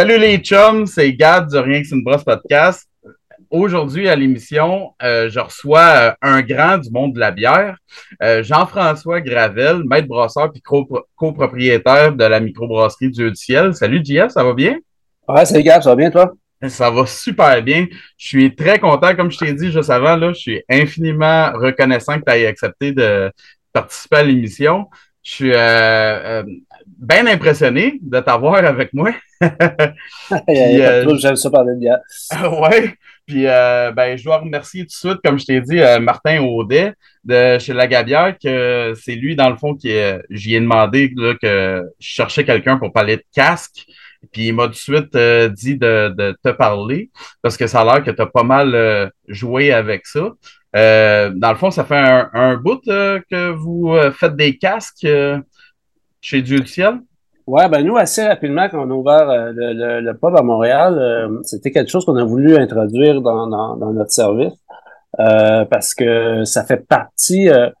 Salut les chums, c'est Gad du Rien que c'est une brosse podcast. Aujourd'hui à l'émission, euh, je reçois euh, un grand du monde de la bière, euh, Jean-François Gravel, maître brasseur puis copropriétaire de la microbrasserie Dieu du ciel. Salut JF, ça va bien? Ouais, salut Gad, ça va bien toi? Ça va super bien. Je suis très content, comme je t'ai dit juste avant, là, je suis infiniment reconnaissant que tu aies accepté de participer à l'émission. Je suis bien impressionné de t'avoir avec moi. Euh, j'aime ça parler de bière. ouais. Puis euh, ben, je dois remercier tout de suite, comme je t'ai dit, euh, Martin Audet de chez La Gabière, que c'est lui, dans le fond, qui j'y ai demandé là, que je cherchais quelqu'un pour parler de casque. Puis il m'a tout de suite dit de, te parler parce que ça a l'air que tu as pas mal joué avec ça. dans le fond, ça fait un, bout que vous faites des casques chez Dieu du ciel? Ouais, ben nous, assez rapidement, quand on a ouvert euh, le, le, pub à Montréal, euh, c'était quelque chose qu'on a voulu introduire dans, dans, notre service euh, parce que ça fait partie, ça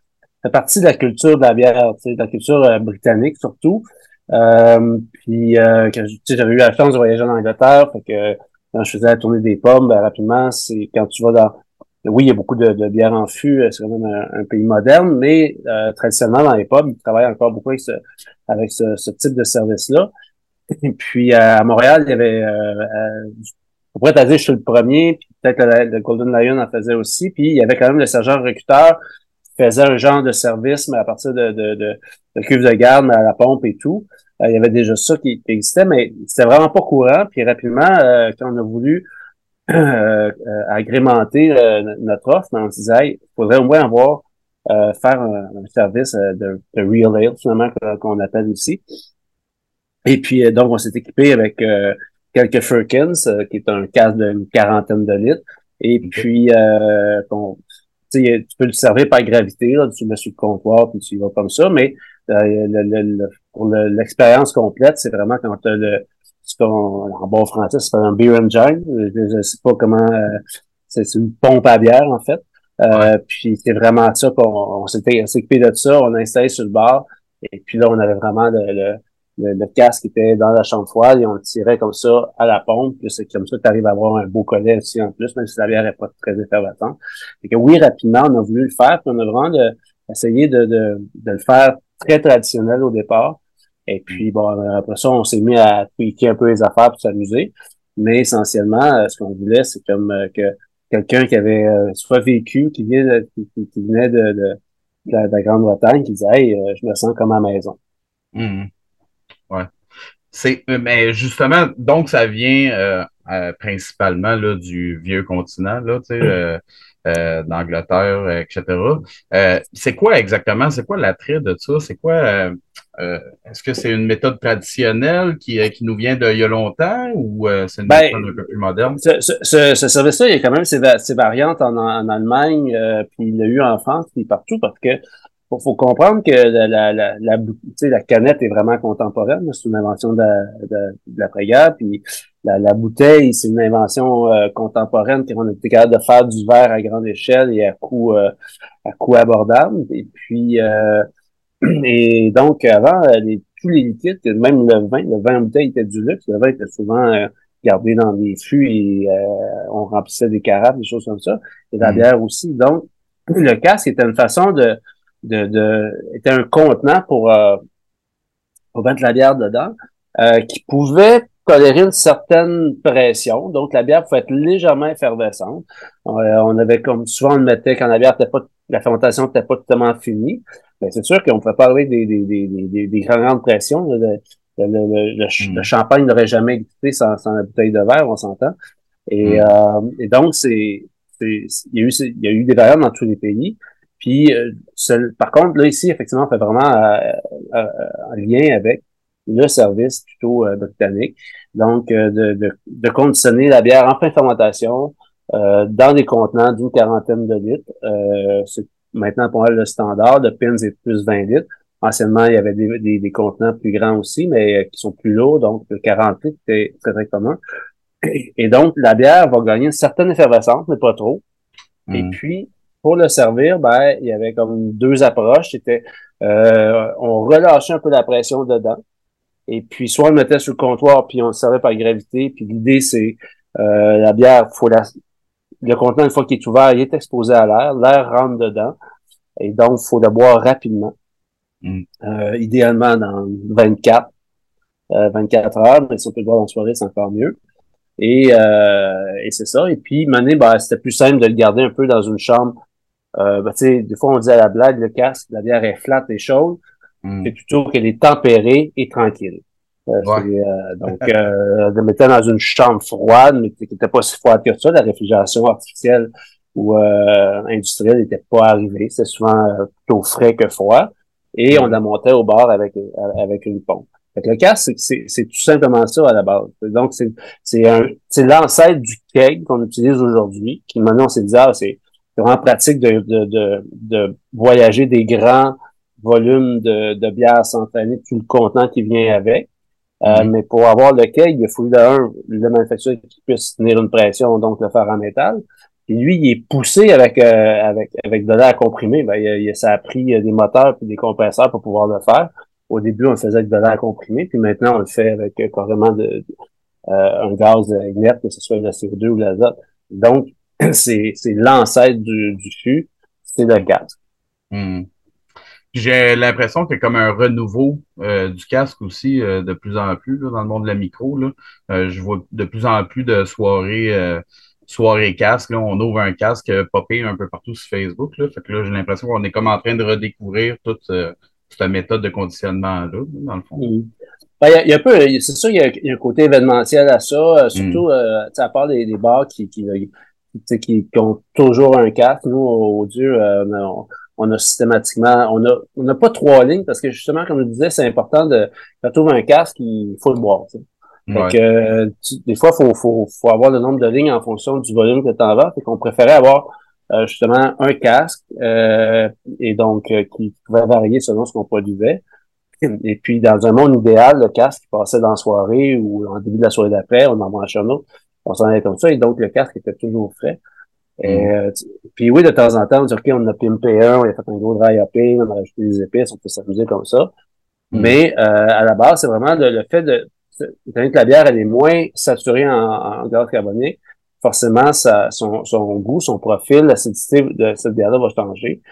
fait partie de la culture de la bière, de la culture britannique surtout. puis j'avais eu la chance de voyager en Angleterre, fait que quand je faisais la tournée des pommes, ben, rapidement, c'est quand tu vas dans oui, il y a beaucoup de, de bières en fût, c'est quand même un, pays moderne, mais traditionnellement dans les pubs, ils travaillent encore beaucoup avec ce, avec ce, type de service-là. Puis à Montréal, il y avait, euh, euh, on pourrait dire je suis le premier, puis peut-être le, Golden Lion en faisait aussi, puis il y avait quand même le sergent recruteur qui faisait un genre de service, mais à partir de, de, de, cuve de garde à la pompe et tout. Euh, il y avait déjà ça qui, existait, mais c'était vraiment pas courant. Puis rapidement, euh, quand on a voulu agrémenter notre offre, ben, on disait, il faudrait au moins avoir euh, faire un, service euh, de, de, Real Ale, finalement, qu'on appelle ici. Et puis, euh, donc, on s'est équipé avec quelques Firkins, qui est un casque d'une quarantaine de litres. Et puis, euh, tu peux le servir par gravité, là, tu le mets sur le comptoir, puis tu y vas comme ça, mais le, pour l'expérience complète, c'est vraiment quand tu as le, en bon français, c'est un beer engine. Je, ne sais pas comment, c'est une pompe à bière, en fait. Euh, puis c'est vraiment ça qu'on s'était équipé de ça, on a installé sur le bar. Et puis là, on avait vraiment le, le, le, casque qui était dans la chambre froide et on le tirait comme ça à la pompe. Puis c'est comme ça que tu arrives à avoir un beau collet aussi en plus, même si la bière n'est pas très effervescente. Et que oui, rapidement, on a voulu le faire, puis on a vraiment de, essayé de, de, de le faire très traditionnel au départ. Et puis, bon, après ça, on s'est mis à tweaker un peu les affaires pour s'amuser. Mais essentiellement, euh, ce qu'on voulait, c'est comme euh, que quelqu'un qui avait euh, soit vécu, qui, vient qui, venait de, de, la, Grande-Bretagne, qui disait Hey, euh, je me sens comme à la maison. Mmh. Ouais. C'est, euh, mais justement, donc ça vient principalement là, du vieux continent, là, tu sais, euh, d'Angleterre, etc. Euh, c'est quoi exactement? C'est quoi l'attrait de ça? C'est quoi? Euh, est-ce que c'est une méthode traditionnelle qui, qui nous vient d'il y a longtemps ou c'est une ben, méthode un peu plus moderne? Ce, ce, ce service-là, il y a quand même ses, ses variantes en, en Allemagne, puis il l'a eu en France, puis partout, parce que faut, faut comprendre que la, la, la, la, la canette est vraiment contemporaine. C'est une invention de, de, de l'après-guerre. Puis la, la bouteille, c'est une invention euh, contemporaine qu'on a été capable de faire du verre à grande échelle et à coût euh, à coût abordable. Et puis euh, et donc avant, les, tous les liquides, même le vin, le vin en bouteille était du luxe. Le vin était souvent gardé dans des fûts et on remplissait des carafes, des choses comme ça. Et la mmh. bière aussi. Donc, le casque était une façon de, de, de était un contenant pour, pour mettre la bière dedans, qui pouvait tolérer une certaine pression. Donc, la bière pouvait être légèrement effervescente. Euh, on avait comme souvent on le mettait quand la bière n'était pas, la fermentation n'était pas totalement finie. Mais c'est sûr qu'on pouvait pas avoir des, des, des, des, des grandes pressions. Le, le, le, hmm. champagne n'aurait jamais existé sans, sans la bouteille de verre, on s'entend. Et, hmm. euh, et donc, c'est, il y a eu, il y a eu des variantes dans tous les pays. Puis, euh, par contre, là, ici, effectivement, on fait vraiment un lien avec le service plutôt euh, britannique. Donc, euh, de, de, de, conditionner la bière en fin fermentation euh, dans des contenants d'une quarantaine de litres. c'est maintenant pour elle le standard. De pins est plus 20 litres. Anciennement, il y avait des, des, des, contenants plus grands aussi, mais qui sont plus lourds. Donc, le 40 litres est très, très commun. Et, donc, la bière va gagner une certaine effervescence, mais pas trop. Et hmm. puis, pour le servir, ben, il y avait comme deux approches. C'était, euh, on relâchait un peu la pression dedans. Et puis, soit on le mettait sur le comptoir, puis on le servait par gravité. Puis l'idée, c'est euh, la bière, faut la, le contenant, une fois qu'il est ouvert, il est exposé à l'air. L'air rentre dedans. Et donc, il faut le boire rapidement. Mm. Euh, idéalement dans 24, 24 euh, heures, mais si on peut le boire en soirée, c'est encore mieux. Et, euh, et c'est ça. Et puis, mané, bah, c'était plus simple de le garder un peu dans une chambre. Euh, ben, des fois, on dit à la blague, le casque, la bière est flatte et chaude. Mm. C'est plutôt qu'elle est tempérée et tranquille. Euh, euh, donc, euh, de mettre dans une chambre froide, mais qui n'était pas si froide que ça, la réfrigération artificielle ou euh, industrielle n'était pas arrivée. C'est souvent plutôt frais que froid. Et on la montait au bord avec, avec une pompe. Fait le casque, c'est tout simplement ça à la base. Donc, c'est un c'est l'ancêtre du keg qu'on utilise aujourd'hui, qui maintenant on s'est dit, ah, c'est vraiment pratique de, de, de, de, voyager des grands volumes de, de bière traîner tout le contenant qui vient avec. Euh, mais pour avoir le keg, il faut un, le manufacturier qui puisse tenir une pression, donc le faire en métal. Et lui, il est poussé avec euh, avec avec de l'air comprimé. Ben, il, ça a pris euh, des moteurs et des compresseurs pour pouvoir le faire. Au début, on le faisait avec de l'air comprimé, puis maintenant, on le fait avec carrément de, un gaz inerte, que ce soit le CO2 ou l'azote. Donc, c'est l'ancêtre du, du fût, c'est le gaz. Hmm. J'ai l'impression qu'il y a comme un renouveau euh, du casque aussi euh, de plus en plus dans le monde de la micro. Là. Euh, je vois de plus en plus de soirées soirées casque. Là. On ouvre un casque popé un peu partout sur Facebook. Là. Fait que là, j'ai l'impression qu'on est comme en train de redécouvrir toute cette méthode de conditionnement-là, dans le fond. Mm. Ben, il y, a, un peu, c'est sûr, il y, a, un côté événementiel à ça, surtout mm. à part des, des bars qui, qui, qui, ont toujours un casque. Nous, au Dieu, on, on a systématiquement, on a, on n'a pas trois lignes parce que justement, comme je disais, c'est important de, quand tu un casque, il faut le boire. Donc, euh, des fois, faut, faut, faut avoir le nombre de lignes en fonction du volume que tu en vas. et qu'on préférait avoir euh, justement un casque euh, et donc qui pouvait varier selon ce qu'on produisait. Et puis, dans un monde idéal, le casque passait dans la soirée ou en début de la soirée d'après, on en mangeait un autre, on s'en allait comme ça, et donc le casque était toujours frais. Et, euh, puis oui, de temps en temps, on dit, OK, on a pimpé un, on a fait un gros dry hopping, on a rajouté des épices, on peut s'amuser comme ça. Mm. Mais euh, à la base, c'est vraiment le, fait de... Étant que la bière, elle est moins saturée en, en gaz carbonique, forcément, ça, son, son goût, son profil, l'acidité de cette bière-là va changer.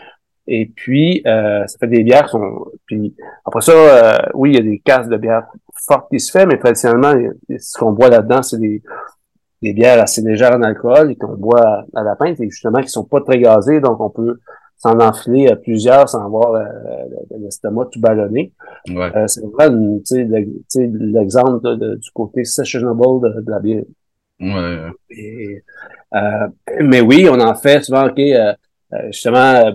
Et puis, euh, ça fait des bières qui sont... Puis après ça, euh, oui, il y a des casses de bière fortes qui se fait, mais traditionnellement, ce qu'on boit là-dedans, c'est des, des bières assez légères en alcool et qu'on boit à la pinte et justement qui sont pas très gazées, donc on peut s'en enfiler à plusieurs sans avoir euh, l'estomac tout ballonné. Ouais. Euh, c'est vraiment l'exemple du côté sessionable de, de la bière. Ouais. euh, mais oui, on en fait souvent, OK, euh, justement,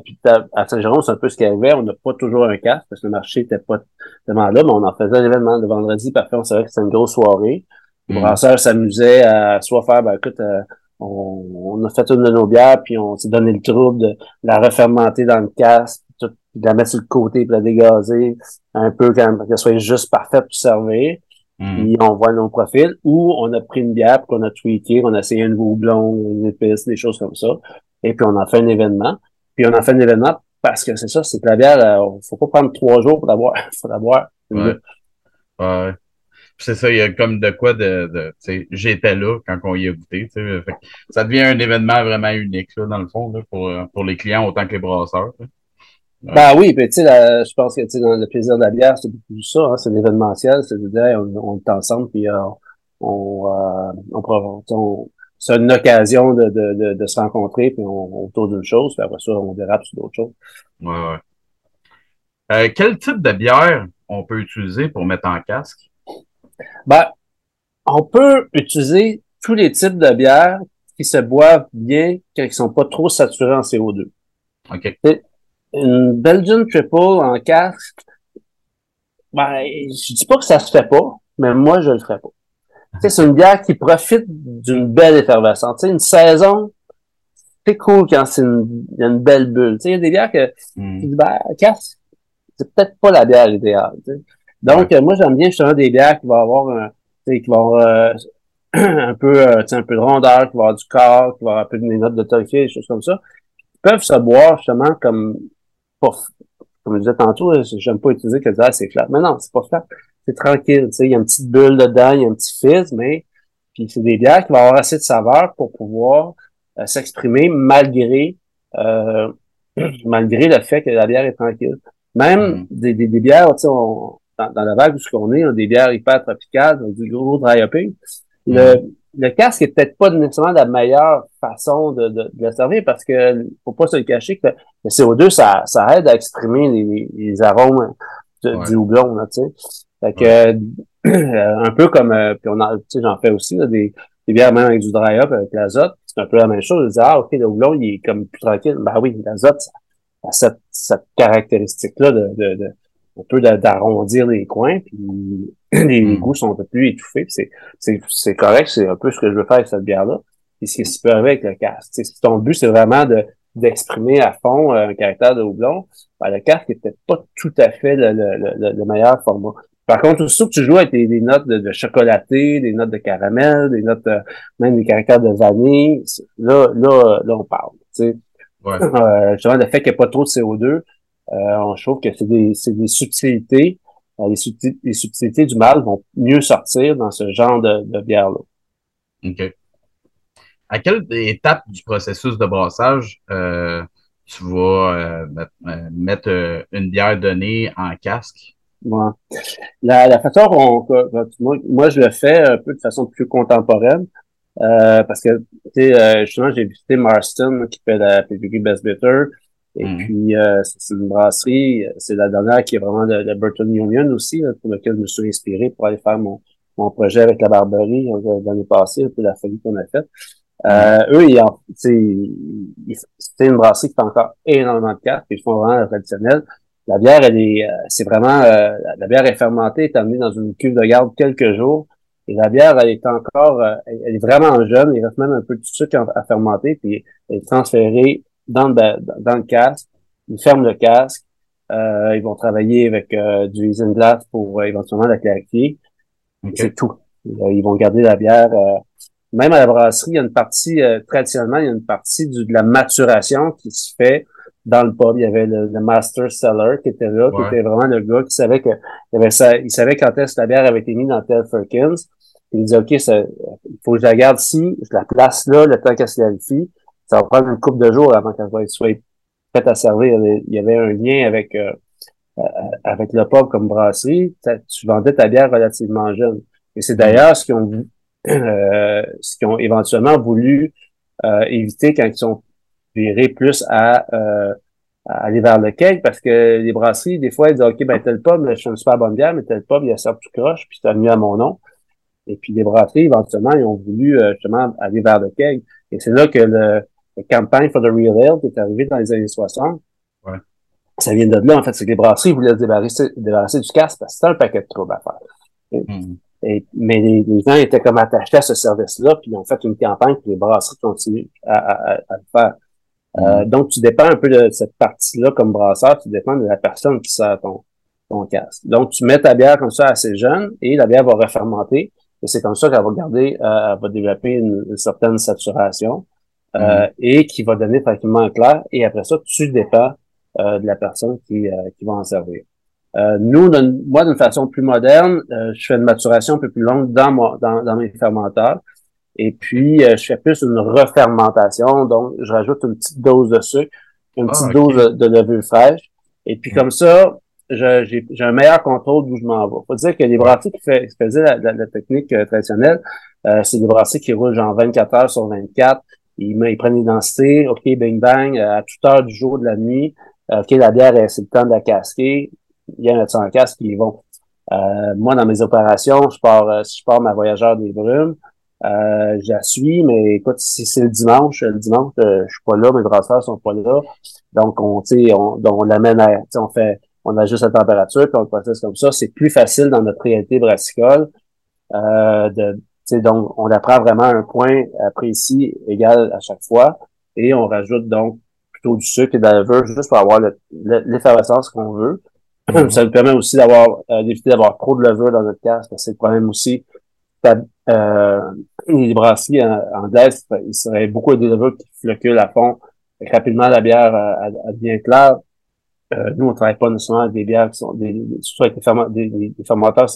à Saint-Jérôme, c'est un peu ce qu'il y avait. On n'a pas toujours un casque parce que le marché n'était pas tellement là, mais on en faisait un événement de vendredi. Parfait, on savait que c'était une grosse soirée. Le mm. brasseur s'amusait à soit faire, ben écoute, euh, on, a fait une de nos bières, puis on s'est donné le trouble de la refermenter dans le casque, puis de la mettre sur le côté, puis la dégazer un peu quand qu'elle soit juste parfaite pour servir. Mm. Puis on voit nos profils. Ou on a pris une bière, puis on a tweaké, on a essayé un nouveau blond, une épice, des choses comme ça. Et puis on a fait un événement. Puis on a fait un événement parce que c'est ça, c'est que la bière, euh, faut pas prendre trois jours pour l'avoir. faut l'avoir. Ouais. ouais c'est ça, il y a comme de quoi de, de j'étais là quand on y a goûté. Fait, ça devient un événement vraiment unique, là, dans le fond, là, pour, euh, pour les clients autant que les brasseurs. Ben oui, puis tu sais, je pense que tu sais, dans le plaisir de la bière, c'est beaucoup ça, hein, c'est l'événementiel, c'est de dire on, on est ensemble, puis euh, on, euh, on, on c'est une occasion de, de, de, se rencontrer, puis on, on tourne d'une chose, puis après ça, on dérape sur d'autres choses. Ouais, ouais. Euh, quel type de bière on peut utiliser pour mettre en casque? Ben, on peut utiliser tous les types de bières qui se boivent bien quand ils sont pas trop saturés en CO2. OK. Une Belgian Triple en casque, ben, je dis pas que ça se fait pas, mais moi, je le ferais pas. c'est une bière qui profite d'une belle effervescence. sais, une saison, c'est cool quand c'est une, y a une belle bulle. Il y a des bières que, mm. ben, casque, c'est peut-être pas la bière idéale. Donc, euh, moi, j'aime bien justement des bières qui vont avoir un, qui vont avoir euh, un peu euh, un peu de rondeur, qui vont avoir du corps, qui vont avoir un peu de notes de toffee, des choses comme ça, qui peuvent se boire justement comme comme je disais tantôt, j'aime pas utiliser que ah, c'est flat. Mais non, c'est pas flat. c'est tranquille, tu sais, il y a une petite bulle dedans, il y a un petit fizz, mais puis c'est des bières qui vont avoir assez de saveur pour pouvoir euh, s'exprimer malgré euh, malgré le fait que la bière est tranquille. Même mm. des, des, bières, tu sais, dans, la vague où ce qu'on est, on a des bières hyper tropicales, du gros dry hopping. Le, mm. le casque est peut-être pas nécessairement la meilleure façon de, de, de, le servir parce que faut pas se le cacher que le CO2, ça, ça aide à exprimer les, les arômes du houblon, tu sais. Fait que, un peu comme, euh, puis on tu sais, j'en fais aussi, des, des bières même avec du dry up, avec l'azote. C'est un peu la même chose. Je dis, ah, OK, le houblon, il est comme plus tranquille. Ben oui, l'azote, ça a cette, cette caractéristique-là de, de, de, un peu d'arrondir les coins, puis les, mm. goûts sont un peu plus étouffés. C'est, correct, c'est un peu ce que je veux faire avec cette bière-là. Et ce qui se peut avec le casque. si ton but, c'est vraiment de d'exprimer à fond euh, un caractère de houblon, ben, le casque est peut-être pas tout à fait le, le, le, meilleur format. Par contre, aussi que tu joues avec des, notes de, chocolaté, des notes de caramel, des notes euh, même des caractères de vanille, là, là, là, on parle. Tu sais. Ouais. Euh, justement, le fait qu'il n'y ait pas trop de CO2, euh, on trouve que c'est des, des subtilités. Euh, les, subtilités, les subtilités du mal vont mieux sortir dans ce genre de, de bière-là. OK. À quelle étape du processus de brassage euh, tu vas mettre une bière donnée en casque? Ouais. La, la façon dont moi, moi, je le fais un peu de façon plus contemporaine. Euh, parce que, tu sais, euh, justement, j'ai visité Marston, qui fait la PPG Best Bitter. Et mm. puis, euh, c'est une brasserie. C'est la dernière qui est vraiment de, Burton Union aussi, pour lequel je me suis inspiré pour aller faire mon, mon projet avec la Barberie l'année passée, un peu la folie qu'on a faite. Euh, eux, ils, c'est une brasserie qui fait encore énormément de cartes, ils font vraiment traditionnel. La bière, elle est, c'est vraiment, la bière est fermentée, est amenée dans une cuve de garde quelques jours. Et la bière, elle est encore, euh, elle est vraiment jeune. Il reste même un peu de sucre à fermenter, puis elle est transférée dans le, dans le casque. Ils ferment le casque. Euh, ils vont travailler avec euh, du isinglass pour euh, éventuellement la clarifier. C'est tout. Ils vont garder la bière. même à la brasserie, il y a une partie, traditionnellement, il y a une partie du, de la maturation qui se fait dans le pub, il y avait le, master seller qui était là, qui était vraiment le gars qui savait que il, avait ça, il savait quand est-ce que la bière avait été mise dans tel Firkins. Il disait, OK, il faut que je la garde ici, je la place là, le temps qu'elle se clarifie. Ça va prendre une couple de jours avant qu'elle soit prête à servir. Il y avait un lien avec, euh, euh, avec le pub comme brasserie. Tu vendais ta bière relativement jeune. Et c'est d'ailleurs ce qu'ils ont, euh, ce qu'ils ont éventuellement voulu éviter quand ils sont virer plus à, euh, à, aller vers le cake parce que les brasseries, des fois, ils disent OK, ben tel pub, je suis une super bonne bière, mais tel pub, il y a ça tout croche, puis c'est mieux à mon nom. Et puis les brasseries, éventuellement, ils ont voulu euh, justement aller vers le cake. Et c'est là que le, le campagne for the real ale qui est arrivé dans les années 60. Ouais. Ça vient de là, en fait, c'est que les brasseries voulaient se débarrasser, débarrasser du casque parce que c'était un paquet de troubles à faire. Mm. Et, mais les, gens étaient comme attachés à ce service-là, puis ils ont fait une campagne, puis les brasseries continuent à, à, à le faire. Euh, donc, tu dépends un peu de cette partie-là comme brasseur, tu dépends de la personne qui sert ton, ton casque. Donc, tu mets ta bière comme ça assez jeune et la bière va refermenter. Et c'est comme ça qu'elle va garder, euh, elle va développer une, certaine saturation euh, mm-hmm. et qui va donner tranquillement un clair. Et après ça, tu dépends de la personne qui, qui va en servir. nous, moi, d'une façon plus moderne, je fais une maturation un peu plus longue dans, moi, dans, dans mes fermenteurs. Et puis, euh, je fais plus une refermentation. Donc, je rajoute une petite dose de sucre, une petite ah, dose de, levure fraîche. Et puis, comme ça, j'ai un meilleur contrôle d'où je m'en vais. Faut dire que les brassiers qui, fait, faisaient la, technique euh, traditionnelle, euh, c'est des brassiers qui roulent genre 24 heures sur 24. Ils, ils prennent les densités, OK, bing bang, à toute heure du jour, de la nuit. OK, la bière, c'est le temps de la casquer. Il y a un casque qui vont. moi, dans mes opérations, je pars, si je pars ma voyageur des brumes, euh, suis, mais écoute, si c'est le dimanche, le dimanche, euh, je suis pas là, mes brasseurs sont pas là. Donc, on, on, on l'amène à, on fait, on ajuste la température, puis on le processe comme ça. C'est plus facile dans notre réalité brassicole. Euh, de, donc, on apprend vraiment un point précis, égal à chaque fois, et on rajoute donc plutôt du sucre et de la levure juste pour avoir l'effervescence qu'on veut. Mm-hmm. Ça nous permet aussi d'avoir euh, d'éviter d'avoir trop de levure dans notre casque, c'est le problème aussi euh, les brasseries anglaises, il serait beaucoup de levures qui floculent à fond. Rapidement, la bière elle, devient claire. euh, nous, on travaille pas nécessairement avec des bières qui sont des, surtout avec des, des, des fermenteurs.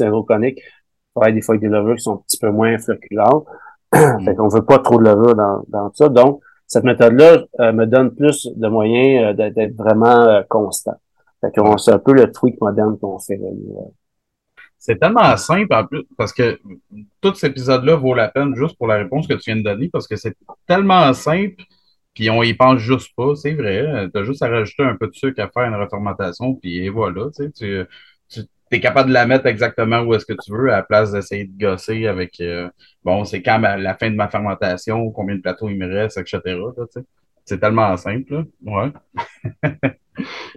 Des fois avec des levures qui sont un petit peu moins floculentes. Mm. fait qu'on veut pas trop de levure dans, dans ça. Donc, cette méthode-là euh, me donne plus de moyens euh, d'être vraiment euh, constant. C'est un peu le tweak moderne qu'on fait. C'est tellement simple en plus, parce que tout cet épisode-là vaut la peine juste pour la réponse que tu viens de donner, parce que c'est tellement simple, puis on y pense juste pas, c'est vrai. Tu as juste à rajouter un peu de sucre à faire une refermentation, puis voilà, tu tu, es capable de la mettre exactement où est-ce que tu veux, à la place d'essayer de gosser avec bon, c'est quand la fin de ma fermentation, combien de plateaux il me reste, etc. c'est tellement simple. Là. Ouais.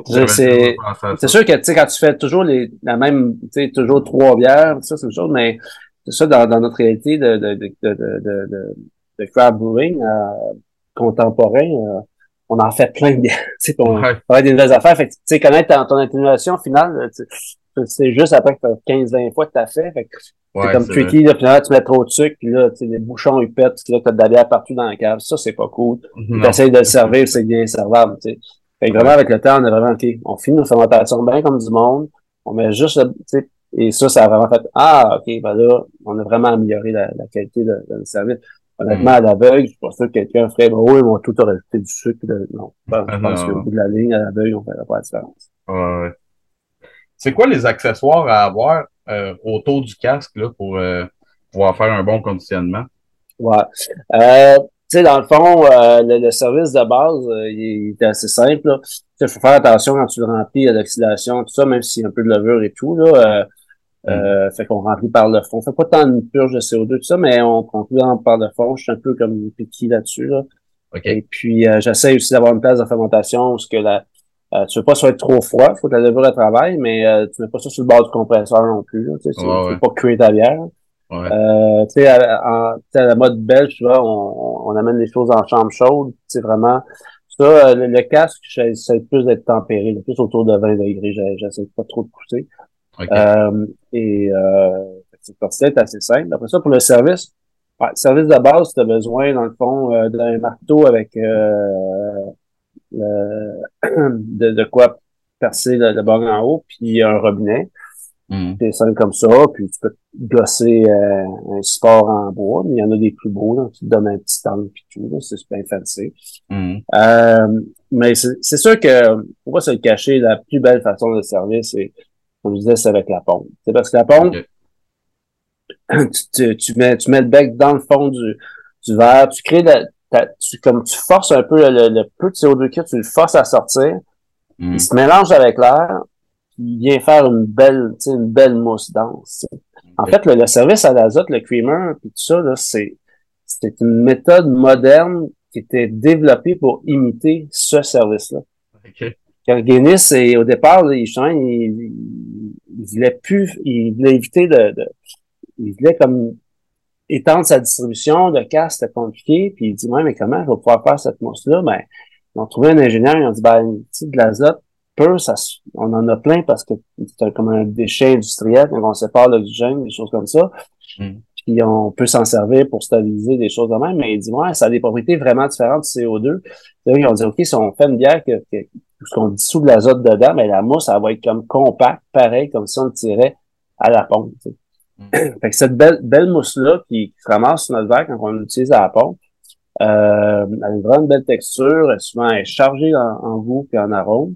c'est sûr que tu sais, quand tu fais toujours les, la même, tu sais, toujours trois bières, ça, c'est une chose, mais ça dans, dans, notre réalité de, de, de, de, de, de craft brewing euh, contemporain, euh, on en fait plein de bières. Tu sais, on ouais. des nouvelles affaires. Fait tu sais, connaître ton, ton atténuation finale, c'est juste après que 15-20 fois que tu as fait. fait c'est comme tricky, là, puis là, tu mets trop de sucre, puis là, les bouchons, ils pètent, puis là, t'as de la bière partout dans la cave. Ça, c'est pas cool. Tu essayes de le servir, c'est bien servable, tu sais. Fait que vraiment, avec le temps, on a vraiment, OK, on finit nos fermentations bien comme du monde, on met juste, tu sais, et ça, ça a vraiment fait, ah, OK, ben là, on a vraiment amélioré la, la qualité de, de, service. Honnêtement, à l'aveugle, je suis pas sûr que quelqu'un ferait, oh, ils vont tout rajouter du sucre. De... Non, je pense, qu'au bout de la ligne, à l'aveugle, on fait pas la différence. Ouais. C'est quoi les accessoires à avoir euh, autour du casque là, pour euh, pouvoir faire un bon conditionnement? Ouais. Euh, tu sais, dans le fond, euh, le, service de base, euh, il, est assez simple. Il faut faire attention quand tu le remplis à l'oxydation, tout ça, même s'il y a un peu de levure et tout. Là, mm. fait qu'on remplit par le fond. On fait pas tant de purge de CO2, tout ça, mais on remplit par le fond. Je suis un peu comme piqué là-dessus. Là. Et puis, j'essaie aussi d'avoir une place de fermentation parce que la, euh, tu veux pas soit trop froid, faut que la levure travaille, mais euh, tu mets pas ça sur le bord du compresseur non plus. Là, tu sais, veux pas cuire ta bière. Euh, tu sais, à, la mode belge, tu vois, on, on, amène les choses en chambre chaude. C'est vraiment ça. Euh, le, casque, j'essaie plus d'être tempéré, plus autour de 20 degrés. J'essaie pas trop de pousser. Euh, et euh, c'est assez simple. Après ça, pour le service, ouais, service de base, tu as besoin, dans le fond, d'un marteau avec de, de quoi percer le, le bord en haut, puis un robinet. Mm. C'est simple comme ça, puis tu peux gosser euh, un support en bois, mais il y en a des plus beaux, là, qui te donnent un petit temps puis tout, c'est super fancy. Mm. Euh, mais c'est sûr que, pour pas se le cacher, la plus belle façon de servir, c'est, comme je disais, c'est avec la pompe. C'est parce que la pompe, tu, tu, mets, tu mets le bec dans le fond du, du verre, tu crées la, tu, comme tu forces un peu le, peu de CO2 que tu le forces à sortir, mm. il se mélange avec l'air, il vient faire une belle, une belle mousse dense. En fait, le, service à l'azote, le creamer, puis tout ça, c'est, c'était une méthode moderne qui était développée pour imiter ce service-là. Okay. Car Guinness, et au départ, il, il, il, voulait plus, il voulait éviter de, de il voulait comme étendre sa distribution de casse, c'était compliqué. Puis il dit, ouais, mais comment je vais pouvoir faire cette mousse-là? Ben, ils ont trouvé un ingénieur, ils ont dit, ben, de l'azote pur, ça, on en a plein parce que c'est comme un déchet industriel, quand on sépare l'oxygène, des choses comme ça. Mm. Puis on peut s'en servir pour stabiliser des choses de même, mais il dit, ouais, ça a des propriétés vraiment différentes du CO2. Ils ont dit, OK, si on fait une bière que, que qu'on dissout de l'azote dedans, mais la mousse, elle va être comme compacte, pareil, comme si on le tirait à la pompe. Fait que cette belle, belle mousse-là qui, se ramasse sur notre verre quand on l'utilise à la pompe, euh, elle a une vraiment belle texture, elle, souvent elle est chargée en, goût et en arôme,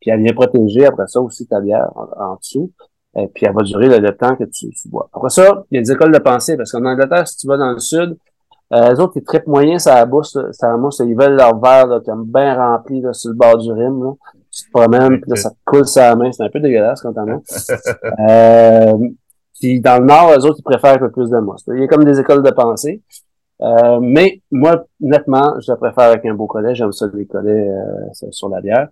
puis elle vient protéger après ça aussi ta bière en, dessous, et puis elle va durer le, temps que tu, tu, bois. Après ça, il y a des écoles de pensée, parce qu'en Angleterre, si tu vas dans le sud, euh, les autres, ils trippent moyen, ça la mousse, ça la mousse, ils veulent leur verre là, comme bien rempli là, sur le bord du rime. Là. Tu te promènes, puis là, ça te coule sur la main, c'est un peu dégueulasse quand t'en as. euh, puis dans le Nord, les autres, ils préfèrent un peu plus de mousse. Il y a comme des écoles de pensée. Euh, mais moi, nettement, je préfère avec un beau collet. J'aime ça les collets euh, sur la bière.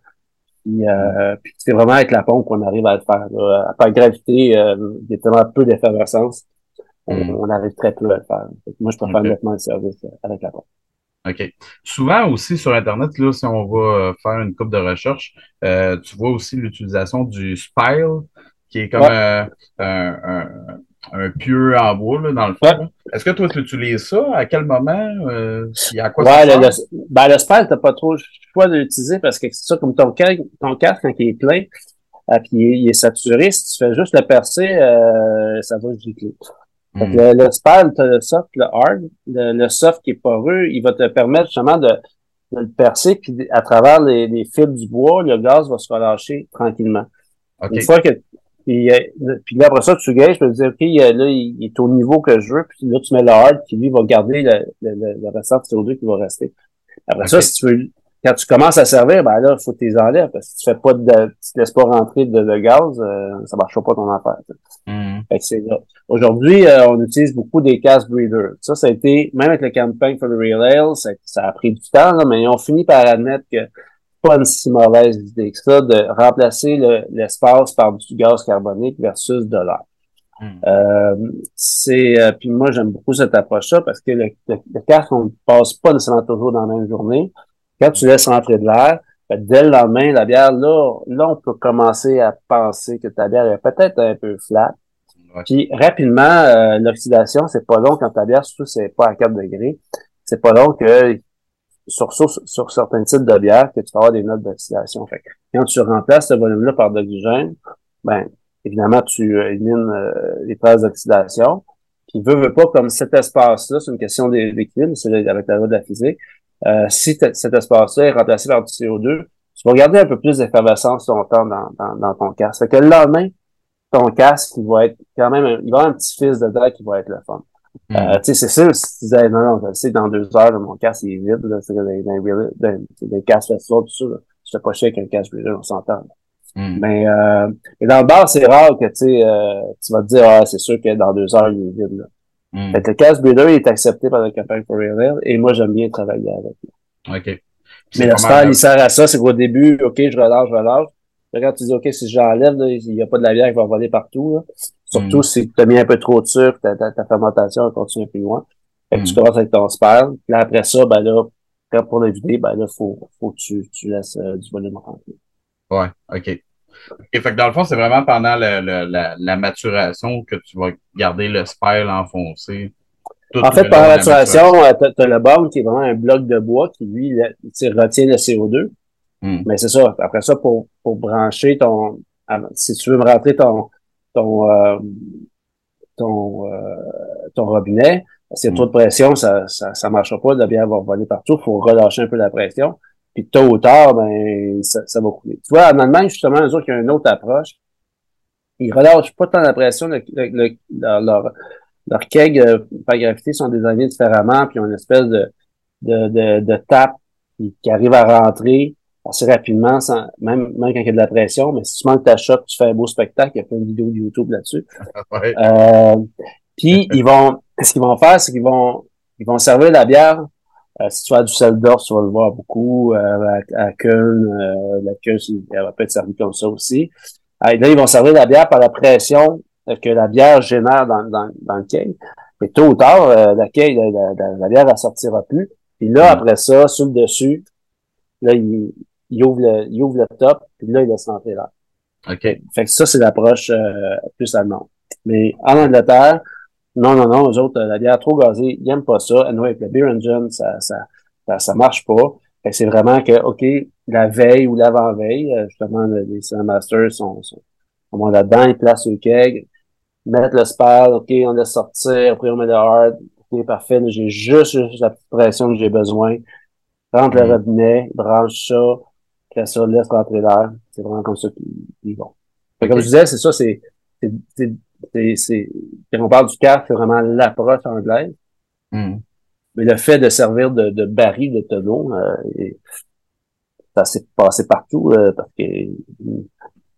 Puis, euh, puis c'est vraiment avec la pompe qu'on arrive à le faire. À part gravité, il y a tellement peu d'effervescence. On, mm. on, arrive très peu à le faire. Moi, je préfère nettement le service avec la pompe. OK. Souvent aussi sur Internet, là, si on va faire une coupe de recherche, tu vois aussi l'utilisation du spile qui est comme un, un pieu en bois, là, dans le fond. Est-ce que toi, tu utilises ça? À quel moment? Euh, à quoi ouais, le, le, ben, le spell, t'as pas trop le choix de l'utiliser parce que c'est ça, comme ton casque, ton casque, quand il est plein, euh, puis il est, saturé, si tu fais juste le percer, euh, ça va gicler. Hmm. le, le spell, t'as le soft, le hard. Le, soft qui est poreux, il va te permettre justement de, de le percer, puis à travers les, les fils du bois, le gaz va se relâcher tranquillement. Une fois que puis, euh, puis là, après ça, tu gagnes, je peux dire, OK, là, il, est au niveau que je veux, puis là, tu mets le hard, puis lui, va garder le, le, le, restant de CO2 qui va rester. Après ça, si tu veux, quand tu commences à servir, ben là, il faut que tu les enlèves, parce que si tu fais pas de, tu te laisses pas rentrer de, de gaz, euh, ça marchera pas ton affaire. Mm. c'est là. Aujourd'hui, euh, on utilise beaucoup des casse breeders. Ça, ça a été, même avec le campagne for the Real Ale, ça, ça a pris du temps, là, mais ils ont fini par admettre que pas une si mauvaise idée que ça de remplacer l'espace par du gaz carbonique versus de l'air. Hmm. Euh, c'est euh, puis moi j'aime beaucoup cette approche-là parce que le, le, casque on ne passe pas nécessairement toujours dans la même journée. Quand tu laisses rentrer de l'air, ben, dès le lendemain la bière là là on peut commencer à penser que ta bière est peut-être un peu flat. Puis rapidement euh, l'oxydation c'est pas long quand ta bière surtout c'est pas à 4 degrés c'est pas long que sur, sur, sur, certains types de bières que tu vas avoir des notes d'oxydation. Fait quand tu remplaces ce volume-là par de l'oxygène, ben, évidemment, tu euh, élimines euh, les traces d'oxydation. Puis, veut, veut pas, comme cet espace-là, c'est une question d'équilibre, c'est avec la loi de la physique. Euh, si cet espace-là est remplacé par du CO2, tu vas garder un peu plus d'effervescence longtemps dans, dans, dans ton casque. Fait que le lendemain, ton casque, il va être quand même, il va avoir un petit fils de dedans qui va être le fun. Euh, hmm. tu sais, c'est sûr, si tu disais, non, non, je sais, dans deux heures, mon casque, il est vide, là, c'est des, des, des casques festival, tout ça, là. Je pas chier avec un casque brûlé, on s'entend. Mm. Mais, euh, dans le bar, c'est rare que, euh, tu vas te dire, ah, c'est sûr que dans deux heures, il est vide, là. Mm. Fait que le casque breeder est accepté par le Campagne for Real et moi, j'aime bien travailler avec lui. OK. Mais le spell, il sert à ça, c'est qu'au début, OK, je relâche, je relâche. Quand tu dis, OK, si j'enlève, il n'y a pas de la bière qui va voler partout, là. Surtout mm. si tu as mis un peu trop de sucre, ta, ta, ta fermentation continue un peu loin. Fait que tu mm. commences avec ton sperme. Puis là, après ça, ben là, quand pour le vider, ben là, faut, faut que tu, tu laisses euh, du volume rentrer. Ouais, OK. Et fait que dans le fond, c'est vraiment pendant la, la, maturation que tu vas garder le spell enfoncé. En fait, pendant la maturation, euh, tu as, le bombe qui est vraiment un bloc de bois qui, lui, retient le CO2. Mm. Mais c'est ça. Après ça, pour, pour brancher ton... Si tu veux me rentrer ton, ton, euh, ton, euh, ton robinet. S'il y a trop de pression, ça, ça, ça marchera pas, la bière va voler partout. Il faut relâcher un peu la pression. Puis tôt ou tard, ben, ça, ça va couler. Tu vois, en Allemagne, justement, eux autres, il a une autre approche. Ils relâchent pas tant la pression. Le, le, leur, leur keg euh, par gravité sont désignés différemment, puis ils ont une espèce de, de, de, de tape qui arrive à rentrer assez rapidement, sans, même, même quand il y a de la pression, mais si tu manques ta shot, tu fais un beau spectacle, il y a plein de vidéos de YouTube là-dessus. euh, puis ils vont, ce qu'ils vont faire, c'est qu'ils vont, ils vont servir la bière. Euh, si tu as du sel d'or, tu vas le voir beaucoup. Euh, à, à euh, la Köln, elle va peut être servie comme ça aussi. là, ils vont servir la bière par la pression que la bière génère dans, dans, dans le keg. Mais tôt ou tard, la, la, la, la, bière, elle sortira plus. Puis là, mm. après ça, sur le dessus, là, il, il ouvre le, il ouvre le top, puis là, il laisse rentrer l'air. OK. Fait que ça, c'est l'approche euh, plus allemande. Mais en Angleterre, non, non, non, eux autres, la bière trop gazée, ils n'aiment pas ça. Anyway, avec le beer engine, ça, ça, ça, ça marche pas. Fait que c'est vraiment que, OK, la veille ou l'avant-veille, euh, justement, les Masters sont, sont, sont là-dedans, ils placent le keg, mettent le spell, OK, on laisse sortir, après on met le hard, OK, parfait, j'ai juste, juste la petite pression que j'ai besoin. Rentre le mm. robinet, branche ça, après ça, laisse rentrer l'air. C'est vraiment comme ça qu'ils vont. Comme je disais, c'est ça, c'est, c'est, c'est, quand on parle du CAF, c'est vraiment l'approche anglaise. Mm. Mais le fait de servir de, de baril de tonneau, euh, ça s'est passé partout euh, parce que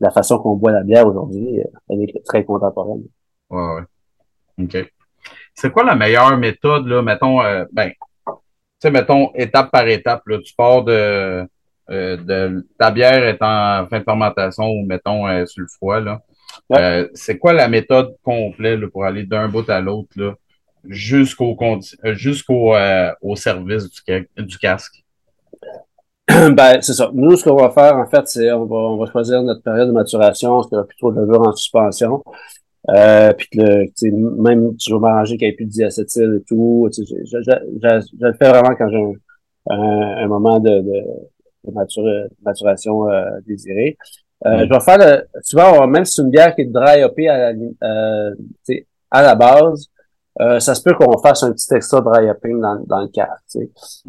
la façon qu'on boit la bière aujourd'hui, euh, elle est très contemporaine. Ouais, ouais. OK. C'est quoi la meilleure méthode, là, mettons, euh, ben, tu sais, mettons, étape par étape, là, tu pars de, euh, de ta bière est en fin de fermentation ou mettons euh, sur le foie, là. Euh, c'est quoi la méthode complète pour aller d'un bout à l'autre jusqu'au jusqu'au au service du, du casque? Ben, c'est ça. Nous, ce qu'on va faire, en fait, c'est on va, on va choisir notre période de maturation, ce qu'il y aura plutôt de levure en suspension. Euh, puis que même tu veux m'arranger qu'il n'y ait plus de diacétyl et tout. Je, je, je, le fais vraiment quand j'ai un, un, moment de, de, de maturation euh, désirée. Euh, je vais faire le, souvent, même si c'est une bière qui est dry hopée à la, euh, à la base, euh, ça se peut qu'on fasse un petit extra dry hopping dans, dans le cas.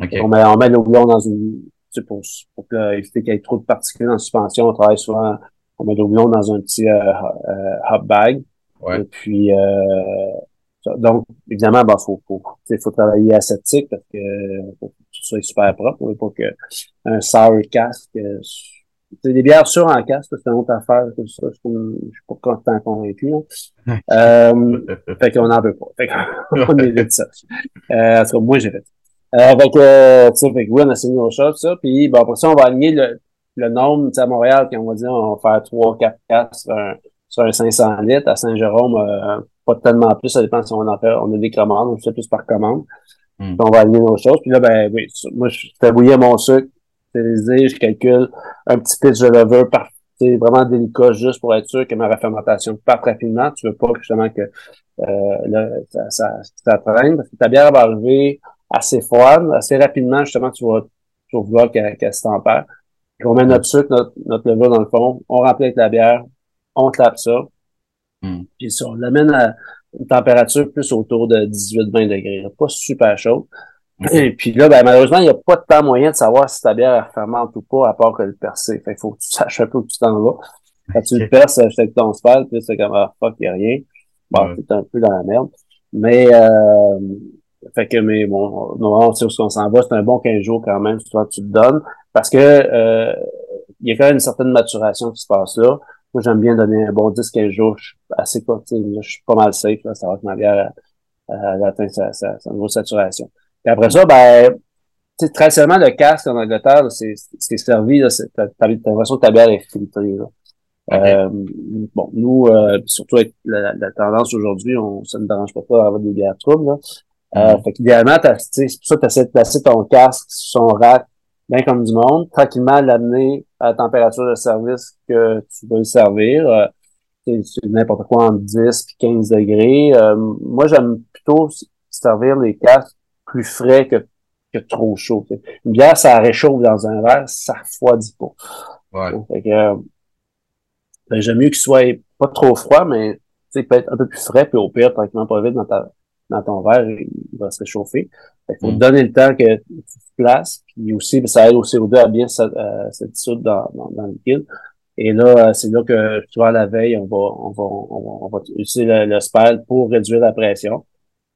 Okay. On met, on met le houblon dans une, pour, pour éviter qu'il y ait trop de particules en suspension. On travaille souvent, on met le houblon dans un petit euh, hop bag. Ouais. Et puis, euh, donc, évidemment, ben, faut, faut, faut travailler aseptique parce que que soit super propre. Pour que un sour casque, euh, c'est des bières sûres en casque, c'est une autre affaire. Ça, je, suis pas content convaincu. Hein. euh, fait qu'on n'en veut pas. Fait qu'on évite ça. Euh, en tout cas, moi, j'ai fait euh, avec, euh, tu sais, fait que oui, on a signé nos choses, ça. Puis, bon, après ça, on va aligner le, le nombre, tu sais, à Montréal, puis on va dire, on va faire 3, 4 casques sur un, sur un 500 litres. À Saint-Jérôme, euh, pas tellement plus, ça dépend si on en fait, on a des commandes, on fait plus par commande. Mm. Puis on va aligner nos choses. Puis là, ben, oui, moi, je fais bouillir mon sucre, je calcule un petit pitch de levure par c'est vraiment délicat juste pour être sûr que ma refermentation parte rapidement. Tu veux pas justement que euh, là, ça, ça, ça traîne parce que ta bière va arriver assez froide, assez rapidement, justement, tu vas, tu vas vouloir qu'elle qu se tempère. on met notre sucre, notre, notre levure dans le fond, on remplit avec la bière, on clappe ça, mm. puis ça, on l'amène à une température plus autour de 18-20 degrés, pas super chaud. Et puis là, ben, malheureusement, il n'y a pas de temps moyen de savoir si ta bière est fermente ou pas, à part que le percer. Fait qu'il faut que tu saches un peu où tu t'en vas. Quand tu le perces avec ton spell, puis c'est comme, ah, fuck, il n'y a rien. Bon, t'es un peu dans la merde. Mais, euh, fait que, mais bon, normalement, on sait où on s'en va. C'est un bon 15 jours quand même, tu te donnes. Parce que, euh, il y a quand même une certaine maturation qui se passe là. Moi, j'aime bien donner un bon 10-15 jours. Je suis assez quoi, je suis pas mal safe, là, savoir que ma bière, a atteint sa, sa, sa, sa saturation. Puis après ça, ben, traditionnellement, le casque en Angleterre, c'est servi, t'as l'impression que ta bière est filtrée. Là. Euh, bon, nous, euh, surtout avec la, la tendance aujourd'hui, on ça ne dérange pas d'avoir des bières troubles. Là. Euh, mm-hmm. Fait qu'idéalement, c'est pour ça que tu essaies de placer ton casque sur son rack bien comme du monde, tranquillement l'amener à la température de service que tu veux le servir. Euh, c'est n'importe quoi entre 10 et 15 degrés. Euh, moi, j'aime plutôt servir les casques plus frais que, que trop chaud. Une bière, ça réchauffe dans un verre, ça refroidit pas. Ouais. Fait que, euh, ben, j'aime mieux qu'il soit pas trop froid, mais il peut être un peu plus frais, puis au pire, tranquillement pas vite dans, ta, dans ton verre, il va se réchauffer. Il faut mm. donner le temps que tu te places, puis aussi, ça aide au CO2 à bien se, euh, se dissoudre dans, dans, dans, le liquide. Et là, euh, c'est là que, tu vois, la veille, on va, on va, on va, utiliser le, le spell pour réduire la pression.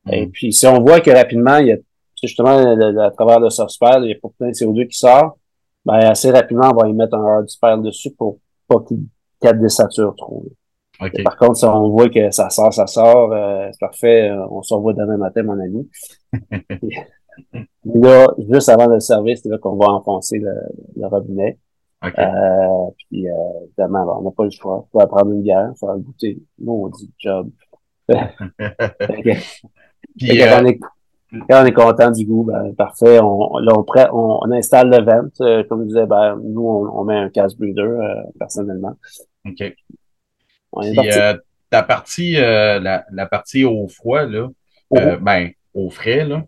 Et mm. puis, si on voit que rapidement, il y a justement à travers le soft il y a pas plein de CO2 qui sort, ben, assez rapidement, on va y mettre un hard spell dessus pour pas qu'il qu désature trop. Par contre, si on voit que ça sort, ça sort, euh, c'est parfait, euh, on se revoit demain matin, mon ami. là, juste avant le service, c'est là qu'on va enfoncer le, le robinet. Euh, puis, euh, évidemment, on n'a pas le choix. Il faut prendre une bière, il faut goûter. Maudit job. Puis, euh, on, est, on est content du goût, ben, parfait. On, là, on, on, on, installe le vent. Euh, comme je disais, ben, nous, on, on met un casse breeder euh, personnellement. OK. Puis, euh, ta partie, la, la, partie au froid, là, oh. ben, au frais, là,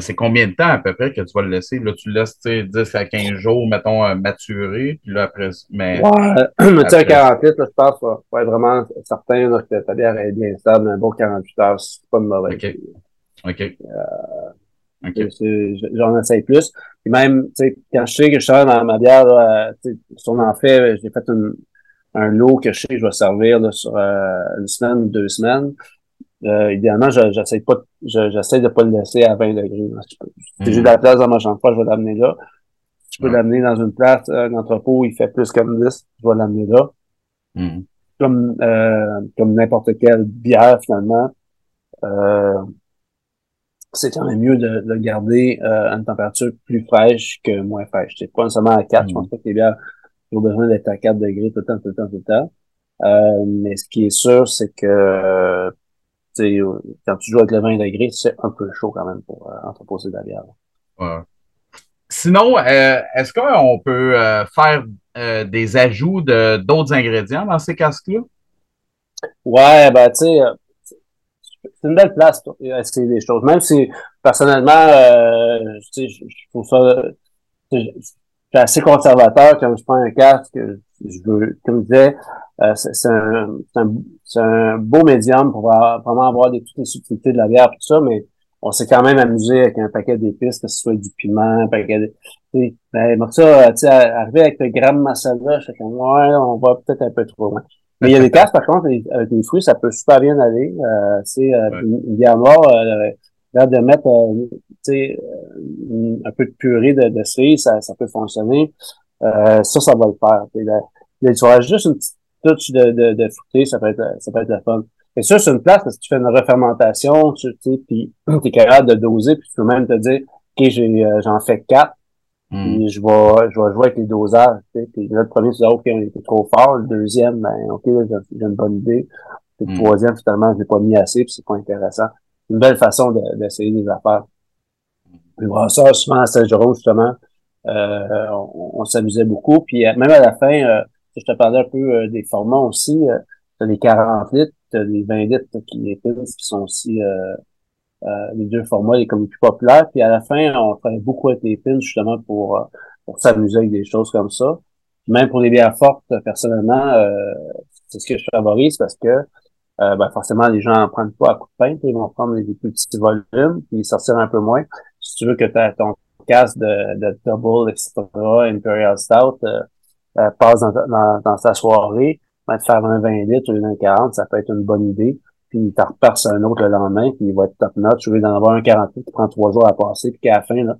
c'est combien de temps à peu près que tu vas le laisser? Là, tu le laisses 10 à 15 jours, mettons, maturer, puis là, après. Mais, ouais, mais tu sais, 48, là, je pense, faut, faut être vraiment certain là, que ta bière est bien stable, un bon 48 heures, c'est pas de mauvais. OK. OK. Euh, okay. J'en essaye plus. Puis même, tu sais, quand je sais que je sers dans ma bière, là, si on en fait, j'ai fait une, un lot que je sais que je vais servir là, sur euh, une semaine ou deux semaines. Euh, idéalement, j'essaie pas, j'essaie de pas le laisser à 20 degrés. Si j'ai de la place dans ma chambre je vais l'amener là. Je peux l'amener dans une place, un entrepôt, il fait plus comme 10, je vais l'amener là. Mm. Comme, euh, comme n'importe quelle bière, finalement. Euh, c'est quand même mieux de, de garder euh, à une température plus fraîche que moins fraîche. C'est pas nécessairement à 4. Je pense mm. pas que les bières ont besoin d'être à 4 degrés tout le temps, tout le temps, tout le temps. Euh, mais ce qui est sûr, c'est que quand tu joues avec le 20 degrés, c'est un peu chaud quand même pour euh, entreposer de la bière. Ouais. Sinon, euh, est-ce qu'on peut euh, faire des ajouts de d'autres ingrédients dans ces casques-là? Ouais, ben, tu sais, euh, c'est une belle place pour essayer des choses. Même si, personnellement, euh, je, je trouve ça... Je suis assez conservateur quand je prends un casque. Je veux, comme je disais, euh, c'est un, un, un, beau médium pour vraiment avoir des, toutes les subtilités de la bière, tout ça, mais on s'est quand même amusé avec un paquet d'épices, que ce soit du piment, un paquet de... Ben, ça, tu sais, arriver avec le gramme masala, je suis comme, ouais, on va peut-être un peu trop loin. Mais il y a des casques, par contre, avec les fruits, ça peut super bien aller. Euh, c'est euh, une bière noire, euh, de mettre euh, un peu de purée de, de ça, ça peut fonctionner. Euh, ça, ça va le faire. Là, tu vas juste une petite touche de, de, de fruité, ça peut être ça peut être le fun. Et ça, c'est une place parce que tu fais une refermentation, tu sais, puis tu es capable de doser, puis tu peux même te dire, OK, j'ai, j'en fais quatre, Mm. Puis je vais, je vais jouer avec les dosages. Tu sais. Puis là, le premier, tu dis, OK, on était trop fort. Le deuxième, ben, OK, j'ai une bonne idée. Puis le mm. troisième, finalement, je l'ai pas mis assez, puis c'est pas intéressant. C'est une belle façon d'essayer des affaires. Voilà, ça, souvent à Saint-Jérôme, justement, euh, on, s'amusait beaucoup. Puis euh, même à la fin, euh, je te parlais un peu euh, des formats aussi. Euh, t'as les 40 litres, les 20 litres qui, qui sont aussi euh, les deux formats, les comme les plus populaires. Puis à la fin, on travaille beaucoup avec les pins justement pour, euh, pour s'amuser avec des choses comme ça. Même pour les bières fortes, personnellement, euh, c'est ce que je favorise parce que ben forcément, les gens en prennent pas à coup de pain, ils vont prendre les plus petits volumes, puis sortir un peu moins. Si tu veux que as ton casse de, de Double, etc., Imperial Stout, passe dans, dans, dans, sa soirée, ben, de faire un 20 litres ou un 40, ça peut être une bonne idée puis t'en repasses un autre le lendemain, puis il va être top notch. Au lieu d'en avoir un 48 qui prend trois jours à passer, puis qu'à la fin, là,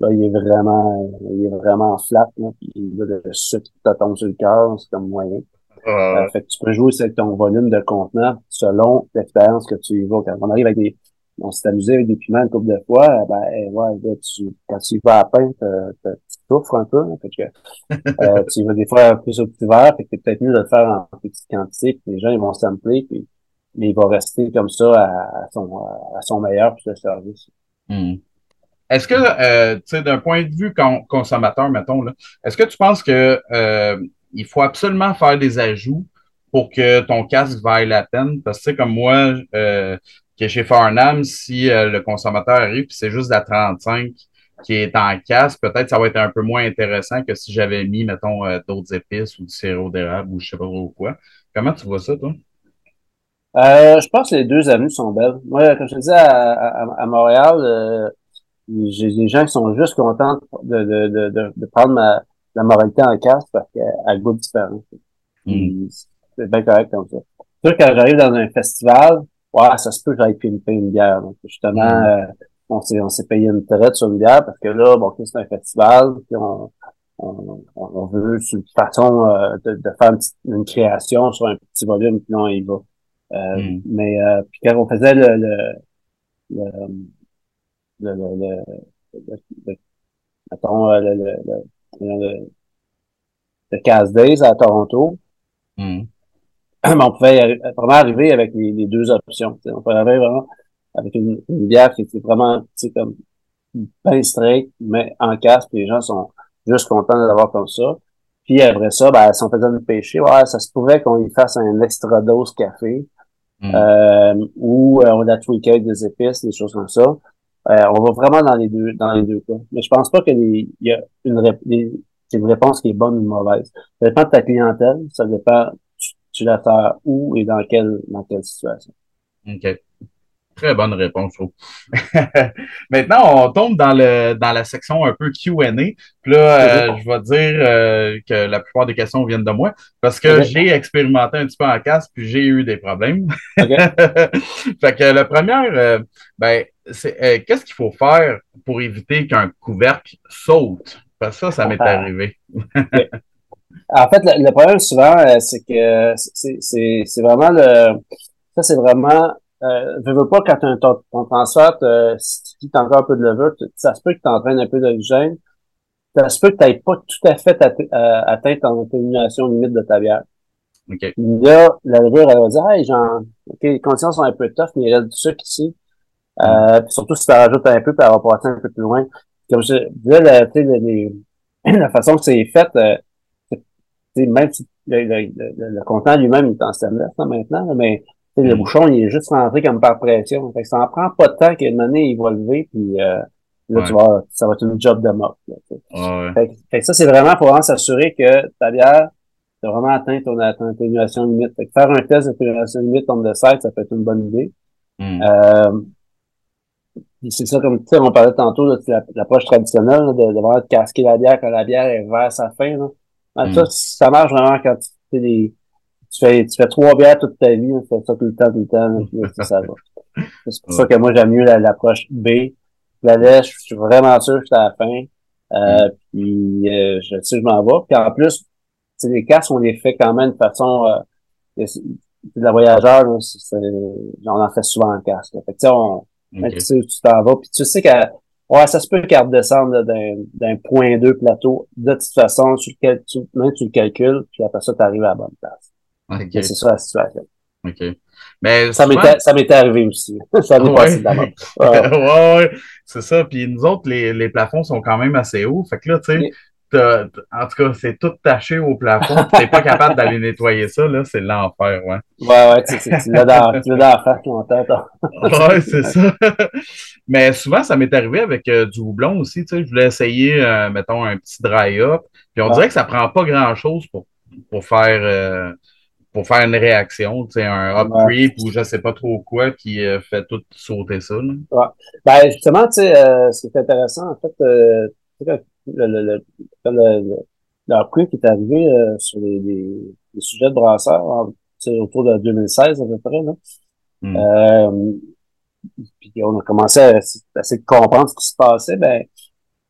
là, il est vraiment, il est vraiment flat, là, puis là, le sucre qui te tombe sur le cœur, c'est comme moyen. Euh, fait que tu peux jouer avec ton volume de contenant selon l'expérience que tu y vas. Quand on arrive avec des, on s'est amusé avec des piments une couple de fois, ben, eh, ouais, là, tu, quand tu vas à peine, tu souffres un peu, hein, fait que, euh, tu vas des fois plus au petit verre, fait que c'est peut-être mieux de le faire en petite quantité, puis les gens, ils vont sampler, puis mais il va rester comme ça à, son, à son meilleur pour le service. Hmm. Est-ce que, euh, tu sais, d'un point de vue consommateur, mettons, là, est-ce que tu penses que euh, il faut absolument faire des ajouts pour que ton casque vaille la peine? Parce que, tu sais, comme moi, euh, qui est chez Farnham, si euh, le consommateur arrive puis c'est juste la 35 qui est en casque, peut-être ça va être un peu moins intéressant que si j'avais mis, mettons, d'autres épices ou du sirop d'érable ou je sais pas trop quoi. Comment tu vois ça, toi? Euh, je pense que les deux avenues sont belles. Moi, comme je te disais, à, à, Montréal, euh, j'ai des gens qui sont juste contents de, de, de, de prendre ma, la moralité en casse parce qu'elle goûte différent. Mm. C'est bien correct comme ça. Sûr, quand j'arrive dans un festival, ouais, ça se peut que j'aille pimper une bière. Donc, justement, mm. euh, on s'est on s'est payé une traite sur une bière parce que là, bon, c'est un festival, puis on, on, on veut une façon euh, de, de, faire une, une, création sur un petit volume, puis non, il va. Euh, hmm. Mais euh, puis quand on faisait le le le le, le, le, le mettons, euh, le, le, le, le, Cast Days à Toronto, mm. on pouvait vraiment arriver avec les, les deux options. On pouvait arriver vraiment avec une, une bière qui était vraiment comme bien straight, mais en casque, les gens sont juste contents de l'avoir comme ça. Puis après ça, ben, si on faisait le péché, ouais, ça se pouvait qu'on y fasse un extra dose café. Mm. Euh, ou euh, on a tweaké avec des épices, des choses comme ça. Euh, on va vraiment dans les deux dans les deux cas. Mais je pense pas qu'il y a une, une réponse qui est bonne ou mauvaise. Ça dépend de ta clientèle, ça dépend tu, la fais où et dans quelle dans quelle situation. OK. Très bonne réponse, Maintenant, on tombe dans, le, dans la section un peu QA. Puis là, euh, je vais dire euh, que la plupart des questions viennent de moi parce que j'ai expérimenté un petit peu en casse puis j'ai eu des problèmes. fait que la première, euh, ben, c'est qu'est-ce qu'il faut faire pour éviter qu'un couvercle saute? Parce que ça, ça m'est ah. arrivé. En fait, le, problème souvent, c'est que c'est vraiment le. Ça, c'est vraiment euh, je veux pas quand ton, ton transfert, si tu dis encore un peu de levure, ça se peut que tu entraînes un peu d'oxygène. Ça se peut que tu n'aies pas tout à fait euh, atteint ton atténuation limite de ta bière. Okay. Là, la levure, elle va dire, hey, genre, OK, les conditions sont un peu tough, mais il y a du sucre ici. Euh, surtout si tu rajoutes un peu, puis elle va passer un peu plus loin. Comme je disais, la, la façon que c'est fait, euh, même si le, le, le, contenant lui-même, il est en stainless maintenant, mais le mm. bouchon, il est juste rentré comme par pression. Fait que ça en prend pas de temps qu'à une année, il va lever, puis euh, là, tu vois, ça va être une job de mort. fait, que ça, c'est vraiment pour vraiment s'assurer que ta bière, tu as vraiment atteint ton, atténuation limite. Fait que faire un test d'atténuation limite on the site, ça peut être une bonne idée. Mm. Euh, c'est ça, comme tu sais, on parlait tantôt de l'approche traditionnelle, de, de vraiment casquer la bière quand la bière est vers sa fin. Là. Mm. Ça, ça marche vraiment quand tu fais des. Tu fais, tu fais trois bières toute ta vie, tu fais ça tout le temps, tout le temps, puis ça va. C'est pour ça que moi j'aime mieux l'approche B. La lèche, je suis vraiment sûr que c'est à la fin. Euh, mm. Puis euh, je sais je m'en vais. Puis en plus, les casques, on les fait quand même de façon euh, de la voyageur, là, on en fait souvent en casque. Fait que, on, tu t'en vas, puis tu sais que ouais, ça se peut qu'elle redescende d'un point 2 plateau. De toute façon, tu, tu, même tu le calcules, puis après ça, tu arrives à la bonne place. Okay. C'est ça la situation. OK. Mais ça m'était arrivé aussi. ça m'est passé d'abord. Ouais, ouais, c'est ça. Puis nous autres, les, les plafonds sont quand même assez hauts. Fait que là, tu sais, en tout cas, c'est tout taché au plafond. Tu n'es pas capable d'aller nettoyer ça, là, c'est l'enfer, ouais. Ouais, ouais, tu, tu l'as dans, tu l'as dans la longtemps. ouais, c'est ça. Mais souvent, ça m'est arrivé avec euh, du houblon aussi, tu sais. Je voulais essayer, euh, mettons, un petit dry-up. Puis on dirait que ça prend pas grand-chose pour, pour faire... Euh, pour faire une réaction, tu sais, un up creep ou je sais pas trop quoi qui fait tout sauter ça. Là. Ouais. Ben, justement, tu sais, ce qui est intéressant, en fait, le, le, le, le, qui est arrivé euh, sur les, les, sujets de brasseurs autour de 2016 à peu près. Là. Hmm. Euh, puis on a commencé à, essayer de comprendre ce qui se passait ben,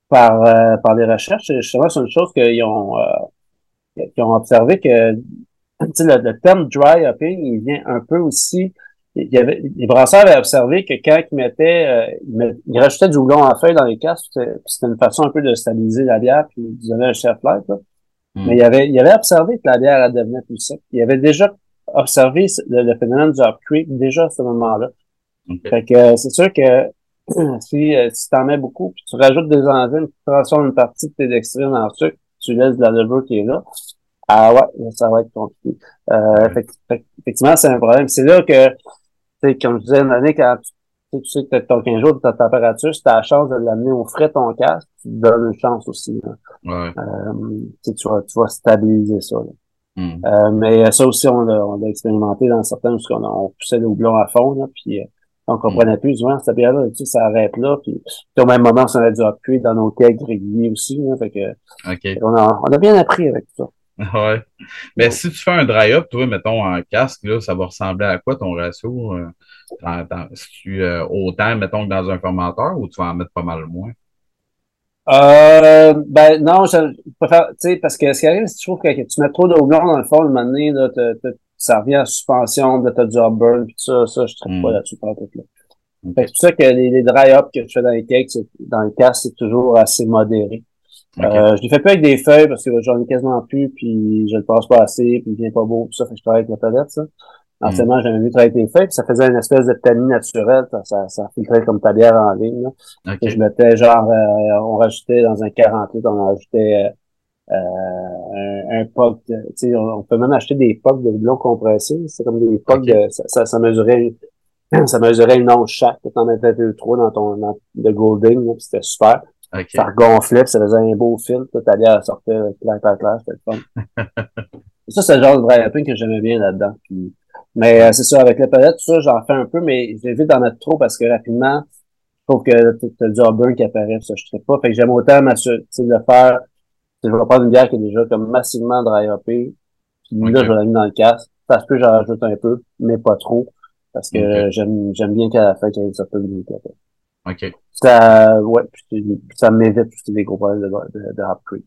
par, euh, par les recherches. Justement, c'est une chose qu'ils ont, euh, qu'ils ont observé que le, le terme dry hopping, il vient un peu aussi il y avait, les brasseurs avaient observé que quand ils mettaient, euh, ils, rajoutaient du houblon en feuille dans les casques, c'était une façon un peu de stabiliser la bière, puis ils donnaient un chef. Là. Hmm. Mais il avait, il avait observé que la bière elle devenait plus sec. Il avait déjà observé le, phénomène du hop creep déjà à ce moment-là. Fait que euh, c'est sûr que si, euh, si tu en mets beaucoup, puis tu rajoutes des enzymes, tu transformes une partie de tes dextrines en sucre, tu laisses de la levure qui est là, ah ouais, ça va être compliqué. Euh, effectivement, c'est un problème. C'est là que sais, comme je disais, une année, quand tu, tu sais que ton 15 jours de ta température, si tu as la chance de l'amener au frais ton casque, tu te donnes une chance aussi. Ouais. Euh, tu, vas, tu vas stabiliser ça. Hmm. Euh, mais ça aussi, on l'a, on expérimenté dans certains où on, on poussait le houblon à fond, là, puis euh, on comprenait hmm. plus, souvent, cette bière-là, tu sais, ça arrête là, puis, au même moment, on a dû appuyer dans nos kegs réguliers aussi, là, fait que, on, a, on a bien appris avec ça. Ouais. Mais si tu fais un dry-up, toi, mettons, en casque, là, ça va ressembler à quoi ton ratio? Euh, si tu, euh, autant, mettons, que dans un fermenteur ou tu vas en mettre pas mal moins? Euh, ben non, je préfère, tu sais, parce que ce qui arrive, c'est que tu trouves que tu mets trop de houblon dans le fond, le moment donné, là, ça revient à suspension, de ta job burn, puis ça, ça, je ne pas hmm. là-dessus pas tout là. c'est pour ça que les, les dry-up que je fais dans les cakes, dans le casque, c'est toujours assez modéré. Euh, je l'ai fait pas avec des feuilles parce que j'en ai quasiment plus, puis je le passe pas assez, puis il vient pas beau, tout ça, fait que je travaille avec la palette, ça. Anciennement, mm. j'avais vu travailler avec des feuilles, puis ça faisait une espèce de tamis naturel, ça, ça, filtrait comme ta bière en ligne. Là. Et je mettais genre, euh, on rajoutait dans un 40 litres, on rajoutait euh, un, un POC, tu sais, on, peut même acheter des POC de blond compressé, c'est comme des POC de, ça, ça, mesurait ça mesurait une once chaque, t'en mettais deux trois dans ton dans, de Golding, c'était super. Ça regonflait, puis ça faisait un beau fil. Tout allait à sortir clair, clair, clair. C'était le fun. ça, c'est le genre de dry hopping que j'aimais bien là-dedans. Puis, mais euh, c'est ça, avec la palette, tout ça, j'en fais un peu, mais j'évite d'en mettre trop parce que rapidement, je trouve que t'as du burn qui apparaît, ça, je ne pas. Fait que j'aime autant m'assurer de faire. Je vais prendre une bière qui est déjà comme massivement dry hoppée. Puis là, je vais la mettre dans le casque. Parce que j'en rajoute un peu, mais pas trop. Parce que j'aime j'aime bien qu'à la fin, qu'il y ait une certaine OK. Ça, ouais, ça m'évite tous les gros problèmes de, de, de Creek.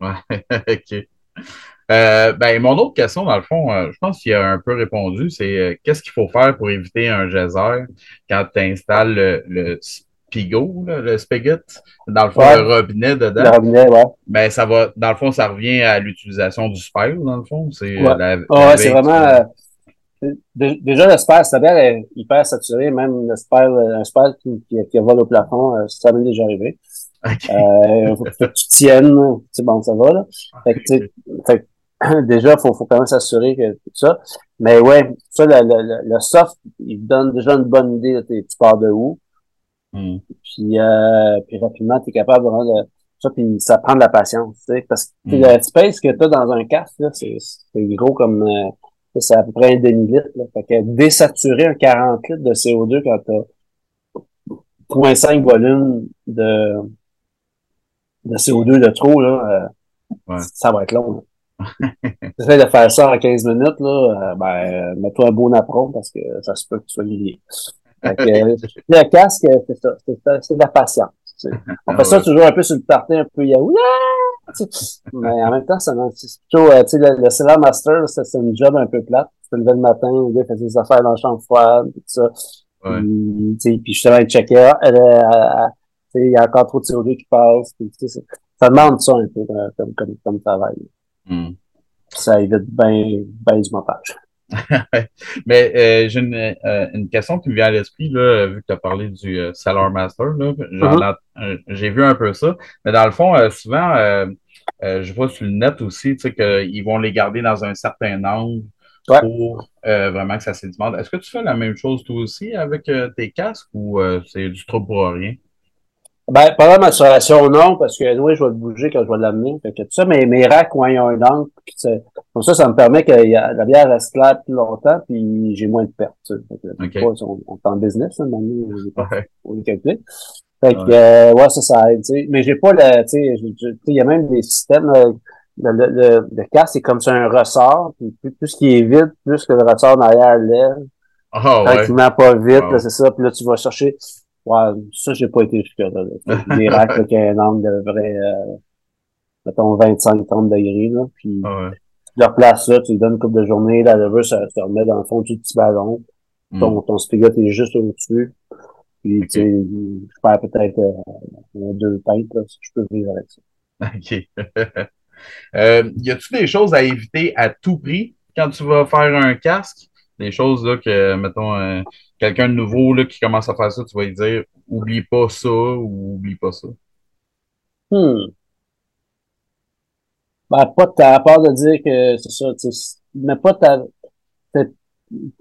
Ouais, OK. Euh, ben, mon autre question, dans le fond, euh, je pense qu'il a un peu répondu, c'est euh, qu'est-ce qu'il faut faire pour éviter un geyser quand tu installes le, le spigot, le spigot, dans le fond, le robinet dedans. Le robinet, ouais. Ben, ça va, dans le fond, ça revient à l'utilisation du spire, dans le fond. C'est ouais. ouais, c'est vraiment, Déjà, le spare, cest est hyper saturé, même le spare, un spare qui, qui, qui vole au plafond, euh, ça m'est déjà arrivé. Okay. Euh, faut que tu tiennes, c'est bon, ça va, là. Fait que, fait, déjà, il faut, faut quand même s'assurer que tout ça. Mais ouais, ça, le, le, soft, il donne déjà une bonne idée de tu pars de où. Hmm. Puis, euh, puis rapidement, tu es capable de de ça, puis ça prend de la patience. Tu sais, parce que hmm. le space que tu as dans un casque, c'est gros comme euh, c'est à peu près un demi-litre. Fait que désaturer un 40 litres de CO2 quand tu as 0.5 volume de, de CO2 de trop, là, euh, ça va être long. J'essaie de faire ça en 15 minutes, là, euh, ben, mets-toi un beau napron parce que ça se peut que tu sois lié. le casque, c'est ça, c'est de la patience. On fait ça toujours un peu sur le party, un peu yahoo. Mais en même temps, c'est plutôt, euh, tu sais, le, le Master, c'est un job un peu plate. Tu te lever le matin, il fait des affaires dans le champ froide, tout ça. Ouais. Puis, puis justement, il checkait, ah, il y a encore trop de CO2 qui passe. Puis, ça demande ça un peu euh, comme, comme, comme travail. Mm. Ça évite bien ben du montage. Mais euh, j'ai une, euh, une, question qui me vient à l'esprit, là, vu que tu as parlé du euh, Salar Master. Mm-hmm. J'ai vu un peu ça. Mais dans le fond, souvent, je vois sur le net aussi qu'ils vont les garder dans un certain angle pour vraiment que ça sédimente. Est-ce que tu fais la même chose toi aussi avec tes casques ou c'est du trop pour rien? Ben, pendant la maturation, non, parce que oui, je vais le bouger quand je vais l'amener. Fait que tout ça, mais mes racks, quand ils ont un angle, comme ça, ça me permet que la bière reste claire plus longtemps, puis j'ai moins de pertes. Fait que, on, on, est en business, hein, maintenant, on est calculé. Fait que, ouais, euh, ouais ça, ça aide, sais. Mais j'ai pas le, tu sais, il y a même des systèmes, le, le, le, le casque, c'est comme ça un ressort, puis plus, ce qui est vide, plus que le ressort derrière lève. Oh, tranquillement, pas vite, c'est ça. Puis là, tu vas chercher Ouais, ça, j'ai pas été jusque-là. Des racks avec un angle de vrai, euh, mettons, 25-30 degrés, là. Puis, ah tu leur places ça, tu lui donnes une coupe de journée, la leveuse, ça se remet dans le fond du petit ballon. Hmm. Ton, ton spigot est juste au-dessus. Puis, tu sais, je perds peut-être euh, deux têtes, là, si je peux vivre avec ça. OK. euh, y a-tu des choses à éviter à tout prix quand tu vas faire un casque? Des choses, là, que, mettons, euh, quelqu'un de nouveau là, qui commence à faire ça, tu vas lui dire oublie pas ça ou oublie pas ça? Hmm. Ben, pas ta, à part de dire que c'est ça, mais pas ta,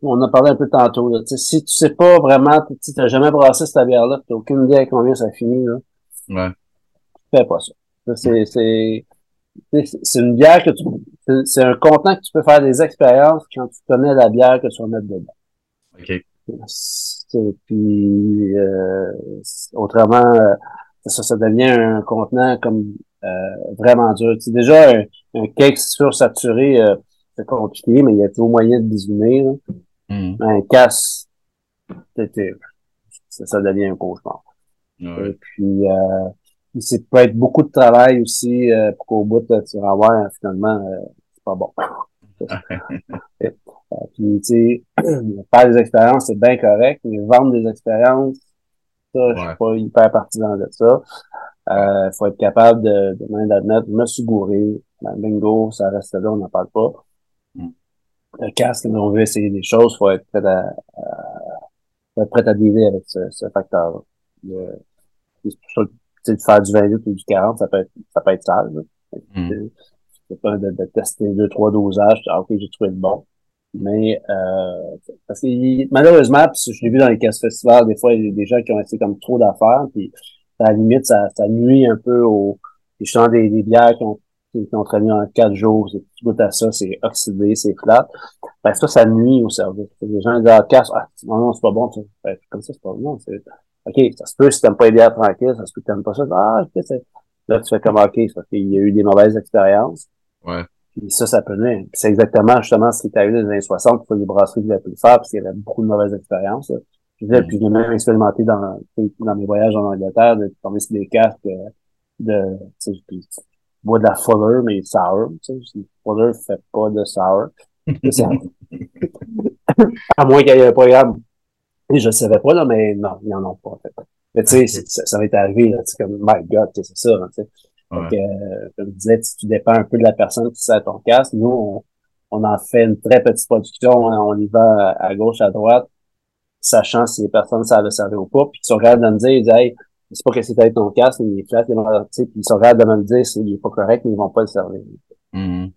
on a parlé un peu tantôt, là, si tu sais pas vraiment, tu n'as jamais brassé cette bière-là, tu n'as aucune idée à combien ça finit, là. Ouais. Fais pas ça. C'est, c'est, c'est une bière que tu, c'est un contenant que tu peux faire des expériences quand tu connais la bière que tu vas mettre dedans. OK. Puis euh, autrement, euh, ça, ça devient un contenant comme euh, vraiment dur. C'est déjà un, un cake sursaturé, euh, c'est compliqué, mais il y a toujours moyen de désumer. Mm. Un casse, ça, ça devient un cauchemar. Et puis euh, c'est peut être beaucoup de travail aussi pour qu'au bout tu vas avoir finalement c'est pas bon. Euh, puis, tu sais, faire des expériences, c'est bien correct, mais vendre des expériences, ça, je suis pas hyper partisan de ça. Euh, faut être capable de, de d'admettre, je me suis gouré, ben, bingo, ça reste là, on n'en parle pas. Mm. Le casque, on veut essayer des choses, faut être prêt à, faut être prêt à dealer avec ce, ce facteur-là. De faire du 20 litres ou du 40, ça peut être, ça peut être sale. Mm. C'est pas de, de, tester deux, trois dosages, ah, ok, j'ai trouvé le bon. Mais euh, parce que malheureusement, puis je l'ai vu dans les casse festivals, des fois, il y a des gens qui ont essayé comme trop d'affaires, puis à la limite, ça, ça nuit un peu aux justement des, des bières qui ont, qui, ont traîné en quatre jours, tu goûtes à ça, c'est oxydé, c'est flat. Ben, ça, ça nuit au service. Les gens disent, ah, casse, ah, non, non, c'est pas bon, ça. Ben, comme ça, c'est pas bon. OK, ça se peut si t'aimes pas les bières tranquilles, ça se peut que t'aimes pas ça. Ah, ok, c'est, là, tu fais comme, OK, parce qu'il y a eu des mauvaises expériences. Ouais. Puis ça, ça peut venir. c'est exactement justement ce qui est arrivé dans les années 60 pour les brasseries voulaient plus faire parce qu'il y avait beaucoup de mauvaises expériences. Puis, là, puis j'ai même expérimenté dans, dans mes voyages en Angleterre de tomber sur des casques euh, de, tu sais, puis, bois de la Fuller, mais sour. Tu sais, fait pas de sour. à moins qu'il y ait un programme. Et je ne savais pas, là, mais non, ils en ont pas, en fait. Mais tu sais, ça, ça m'est arrivé, là, tu comme, my God, c'est ça, hein, tu sais. Donc, euh, comme je disais, tu dépends un peu de la personne qui sert ton casque. Nous, on, on, en fait une très petite production. Hein. on y va à, gauche, à droite, sachant si les personnes savent le servir ou pas. Puis ils sont capables de me dire, ils disent, hey, c'est pas que c'est avec ton casque, il est flat, il est puis ils sont capables de me le dire s'il est pas correct, mais ils vont pas le servir. Mm-hmm.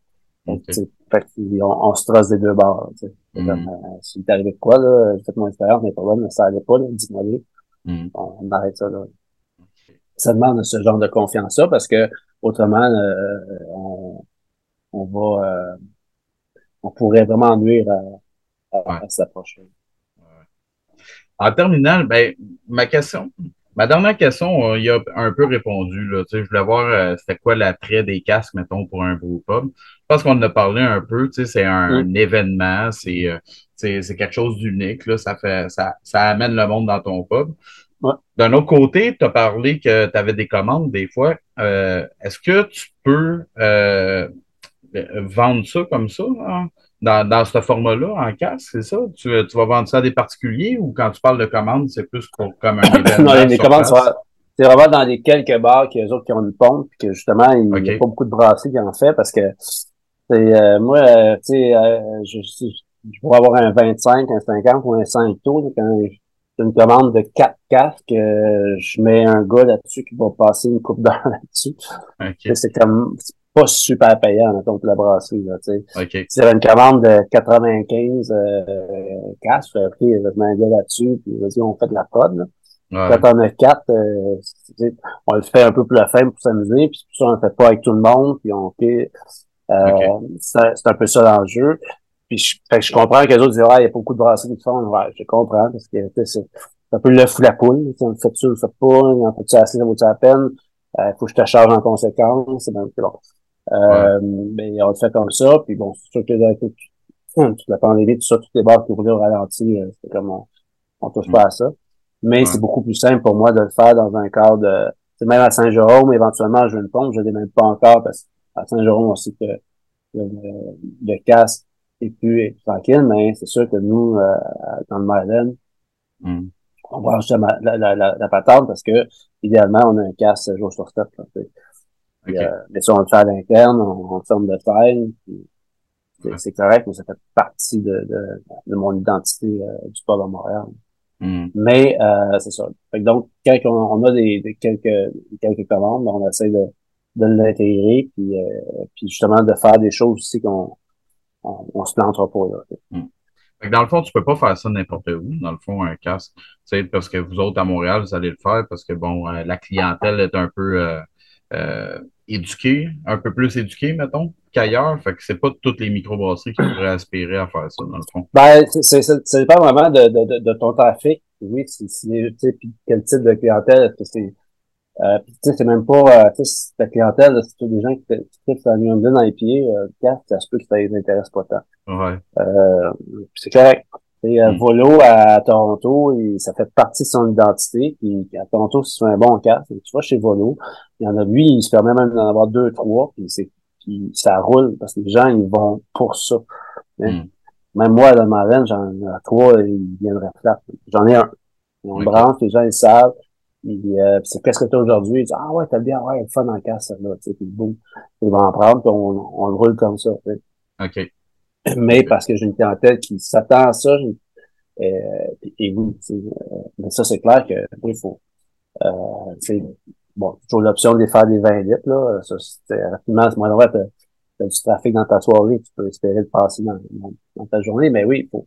Fait on, se trosse des deux bords. Comme, euh, si t'es arrivé de quoi, là, j'ai fait mon expérience, mais problème, ça allait pas, là, dis-moi mm. on, arrête ça, là. Ça demande ce genre de confiance-là parce que autrement, euh, on, on va euh, on pourrait vraiment nuire à, à, à cette approche. En terminal, ben, ma question, Ma dernière question, il a un peu répondu. Là. Tu sais, je voulais voir euh, c'était quoi l'attrait des casques, mettons, pour un pub. Je pense qu'on en a parlé un peu. Tu sais, c'est un, mm. événement, c'est, euh, c'est, quelque chose d'unique. Là. Ça, fait, ça, ça amène le monde dans ton pub. D'un autre côté, tu as parlé que tu avais des commandes des fois. Euh, est-ce que tu peux vendre ça comme ça? Hein? Dans, dans ce format-là, en casque, c'est ça? Tu, tu, vas vendre ça à des particuliers ou quand tu parles de commandes, c'est plus pour, comme un événement? non, les commandes, c'est vraiment dans les quelques bars qui, autres qui ont une pompe, puis que justement, il n'y a pas beaucoup de brasseries qui en fait parce que euh, moi, euh, tu sais, euh, je, je, pourrais avoir un 25, un 50 ou un 5 taux quand j'ai une commande de 4 casques, je mets un gars là-dessus qui va passer une coupe d'heure là-dessus. C'est comme pas super payant, mettons, pour la brasserie, là, tu sais. Okay. Si une commande de 95 euh, cash, ok, je mets un gars là-dessus, puis vas-y, on fait de la prod, là. Ouais. Quand on a quatre, euh, on le fait un peu pour la fin pour s'amuser, puis ça, on le fait pas avec tout le monde, puis on fait... Euh, c'est un peu ça l'enjeu. Puis je, fait que je comprends que les autres disent Ouais, il y a beaucoup de brasseries qui font. Ouais, je comprends, parce que c'est un peu le fou la poule. On le fait tu le fait pas, on fait ça assez, ça vaut la peine? Il euh, faut que je te charge en conséquence. C'est bon. Euh, mais on le fait comme ça, puis bon, c'est sûr que là, toute, toute la pandémie, tout ça, toutes les barres qui roulaient au ralenti, euh, c'est comme on, on touche pas à ça. Mais c'est beaucoup plus simple pour moi de le faire dans un cadre de, même à Saint-Jérôme, éventuellement, je veux une pompe, je l'ai même pas encore parce qu'à Saint-Jérôme, on sait que le, le casque est plus, tranquille, mais c'est sûr que nous, euh, dans le Maryland, mm. on va acheter la, la, la, la, patente parce que, idéalement, on a un casque jour sur Euh, mais si on le fait à l'interne, en forme de taille, c'est correct, mais ça fait partie de, de, de mon identité euh, du pub à Montréal. Hmm. Mais euh, c'est ça. donc, quand on, a des, quelques, quelques commandes, ben, on essaie de, de l'intégrer, puis, puis justement de faire des choses aussi qu'on on, se plantera pas. Là. Hmm. Dans le fond, tu peux pas faire ça n'importe où, dans le fond, un casque. Parce que vous autres à Montréal, vous allez le faire parce que bon, la clientèle est un peu euh, éduqué, un peu plus éduqué, mettons, qu'ailleurs. Fait que c'est pas toutes les microbrasseries qui pourraient aspirer à faire ça, dans le fond. Ben, c'est, ça dépend vraiment de, de, de, ton trafic. Oui, c'est, puis quel type de clientèle. Est-ce que c'est, euh, c'est même pas, euh, ta clientèle, c'est des gens qui, qui à New England dans les pieds, euh, ça se peut que ça les intéresse pas tant. Ouais. Euh, c'est correct. Et euh, mm. Volo à Toronto, et ça fait partie de son identité. Puis à Toronto, c'est un bon cas. Tu vois, chez Volo, il y en a lui, il se permet même d'en avoir deux, trois, puis c'est puis ça roule parce que les gens ils vont pour ça. Hein. Mm. Même moi, dans ma reine, j'en ai trois, ils viendraient faire. J'en ai un. On branche, les gens ils savent. Euh, c'est qu'est-ce que tu as aujourd'hui? Ils disent, ah ouais, t'as bien, ouais, le fun en casse, là, tu sais, puis boum. Ils vont en prendre, puis on, on le roule comme ça. OK mais parce que j'ai une clientèle qui s'attend à ça. Euh, et oui, euh, mais ça, c'est clair que il faut. Euh, bon, toujours l'option de faire des 20 litres, là. Ça, rapidement, c'est moins vrai, t'as, as du trafic dans ta soirée, tu peux espérer le passer dans, ta journée, mais oui, faut.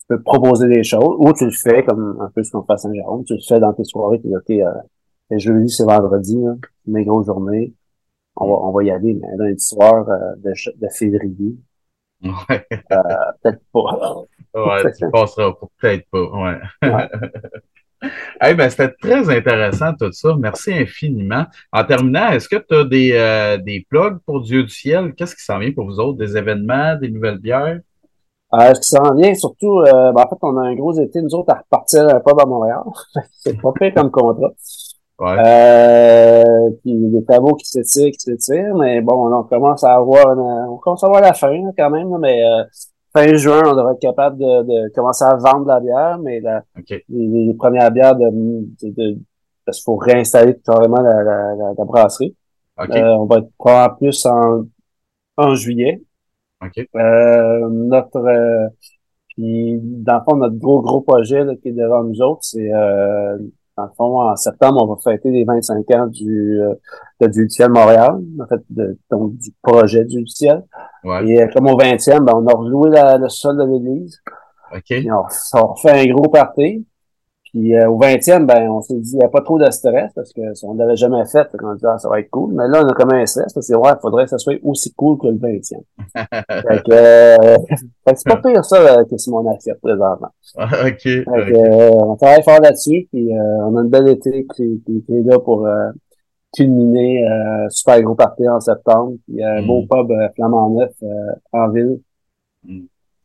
Tu peux proposer des choses, ou tu le fais comme un peu ce qu'on fait à Saint-Jérôme, tu le fais dans tes soirées, tu dis OK, euh, jeudi, c'est vendredi, hein, mes grosses journées. On va, on va y aller, mais lundi soir euh, de février, Ouais. Euh, peut-être pas. ouais, tu passeras peut-être pas. Ouais. ouais. ben, c'était très intéressant tout ça. Merci infiniment. En terminant, est-ce que tu as des, euh, des plugs pour Dieu du ciel? Qu'est-ce qui s'en vient pour vous autres? Des événements, des nouvelles bières? Euh, ce qui s'en vient, surtout, euh, ben, en fait, on a un gros été, nous autres, à repartir un pub à Montréal. C'est pas pire comme contrat. Ouais. Euh, puis des travaux qui s'étirent, qui s'étirent, mais bon, on commence à avoir, on commence à voir la fin quand même, mais euh, fin juin, on devrait être capable de, de, commencer à vendre la bière, mais la, les, premières bières de, de, parce qu'il faut réinstaller carrément la, la, la, brasserie. Euh, on va être probablement plus en, en juillet. Euh, notre euh, puis dans le fond, notre gros gros projet là, qui est devant nous autres, c'est dans le fond, en septembre, on va fêter les 25 ans du, euh, de du ciel Montréal, en fait, de, donc du projet du ciel. Ouais. Et euh, comme au 20e, ben, on a reloué la, le sol de l'église. OK. On, on refait un gros party. Puis euh, au 20e, ben, on s'est dit, il n'y a pas trop de stress parce que ça, on l'avait jamais fait. Fait qu'on dit, ah, ça va être cool. Mais là, on a comme un stress parce que c'est ouais, il faudrait que ça soit aussi cool que le 20e. fait que, euh, c'est pas pire ça euh, que Simon a fait présentement. OK. Fait que, euh, on travaille fort là-dessus. Puis euh, on a une belle été qui, est là pour euh, culminer euh, super gros party en septembre. Puis un Mm. beau pub euh, Flamand Neuf euh, en ville. Mm.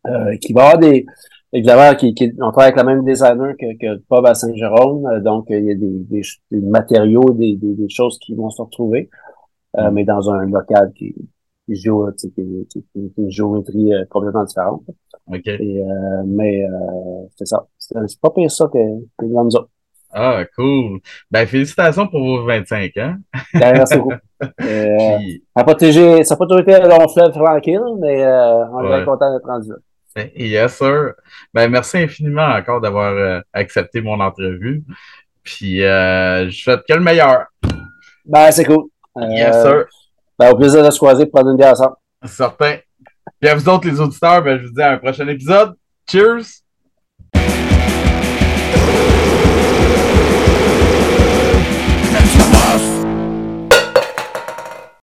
Euh, qui va avoir des évidemment qui, qui on travaille avec le même designer que, que à Saint-Jérôme euh, donc euh, il y a des, des, des matériaux des, des, des choses qui vont se retrouver euh, Mm. mais dans un local qui qui joue qui, qui, une géométrie euh, complètement différente et euh, mais euh, c'est ça c'est pas pire ça que, que nous autres. Ah, cool. Ben, félicitations pour vos 25 ans. Ben, merci beaucoup euh, Puis, ça n'a pas ça toujours été un long fleuve tranquille mais euh, on est Ouais. content d'être rendu là yes, sir. Ben, merci infiniment encore d'avoir euh, accepté mon entrevue. Puis, euh, je souhaite que le meilleur. ben c'est cool Euh, Yes, sir. ben, au plaisir de se croiser pour prendre une bière ensemble Certain. Puis à vous autres, les auditeurs, ben, je vous dis à un prochain épisode. Cheers!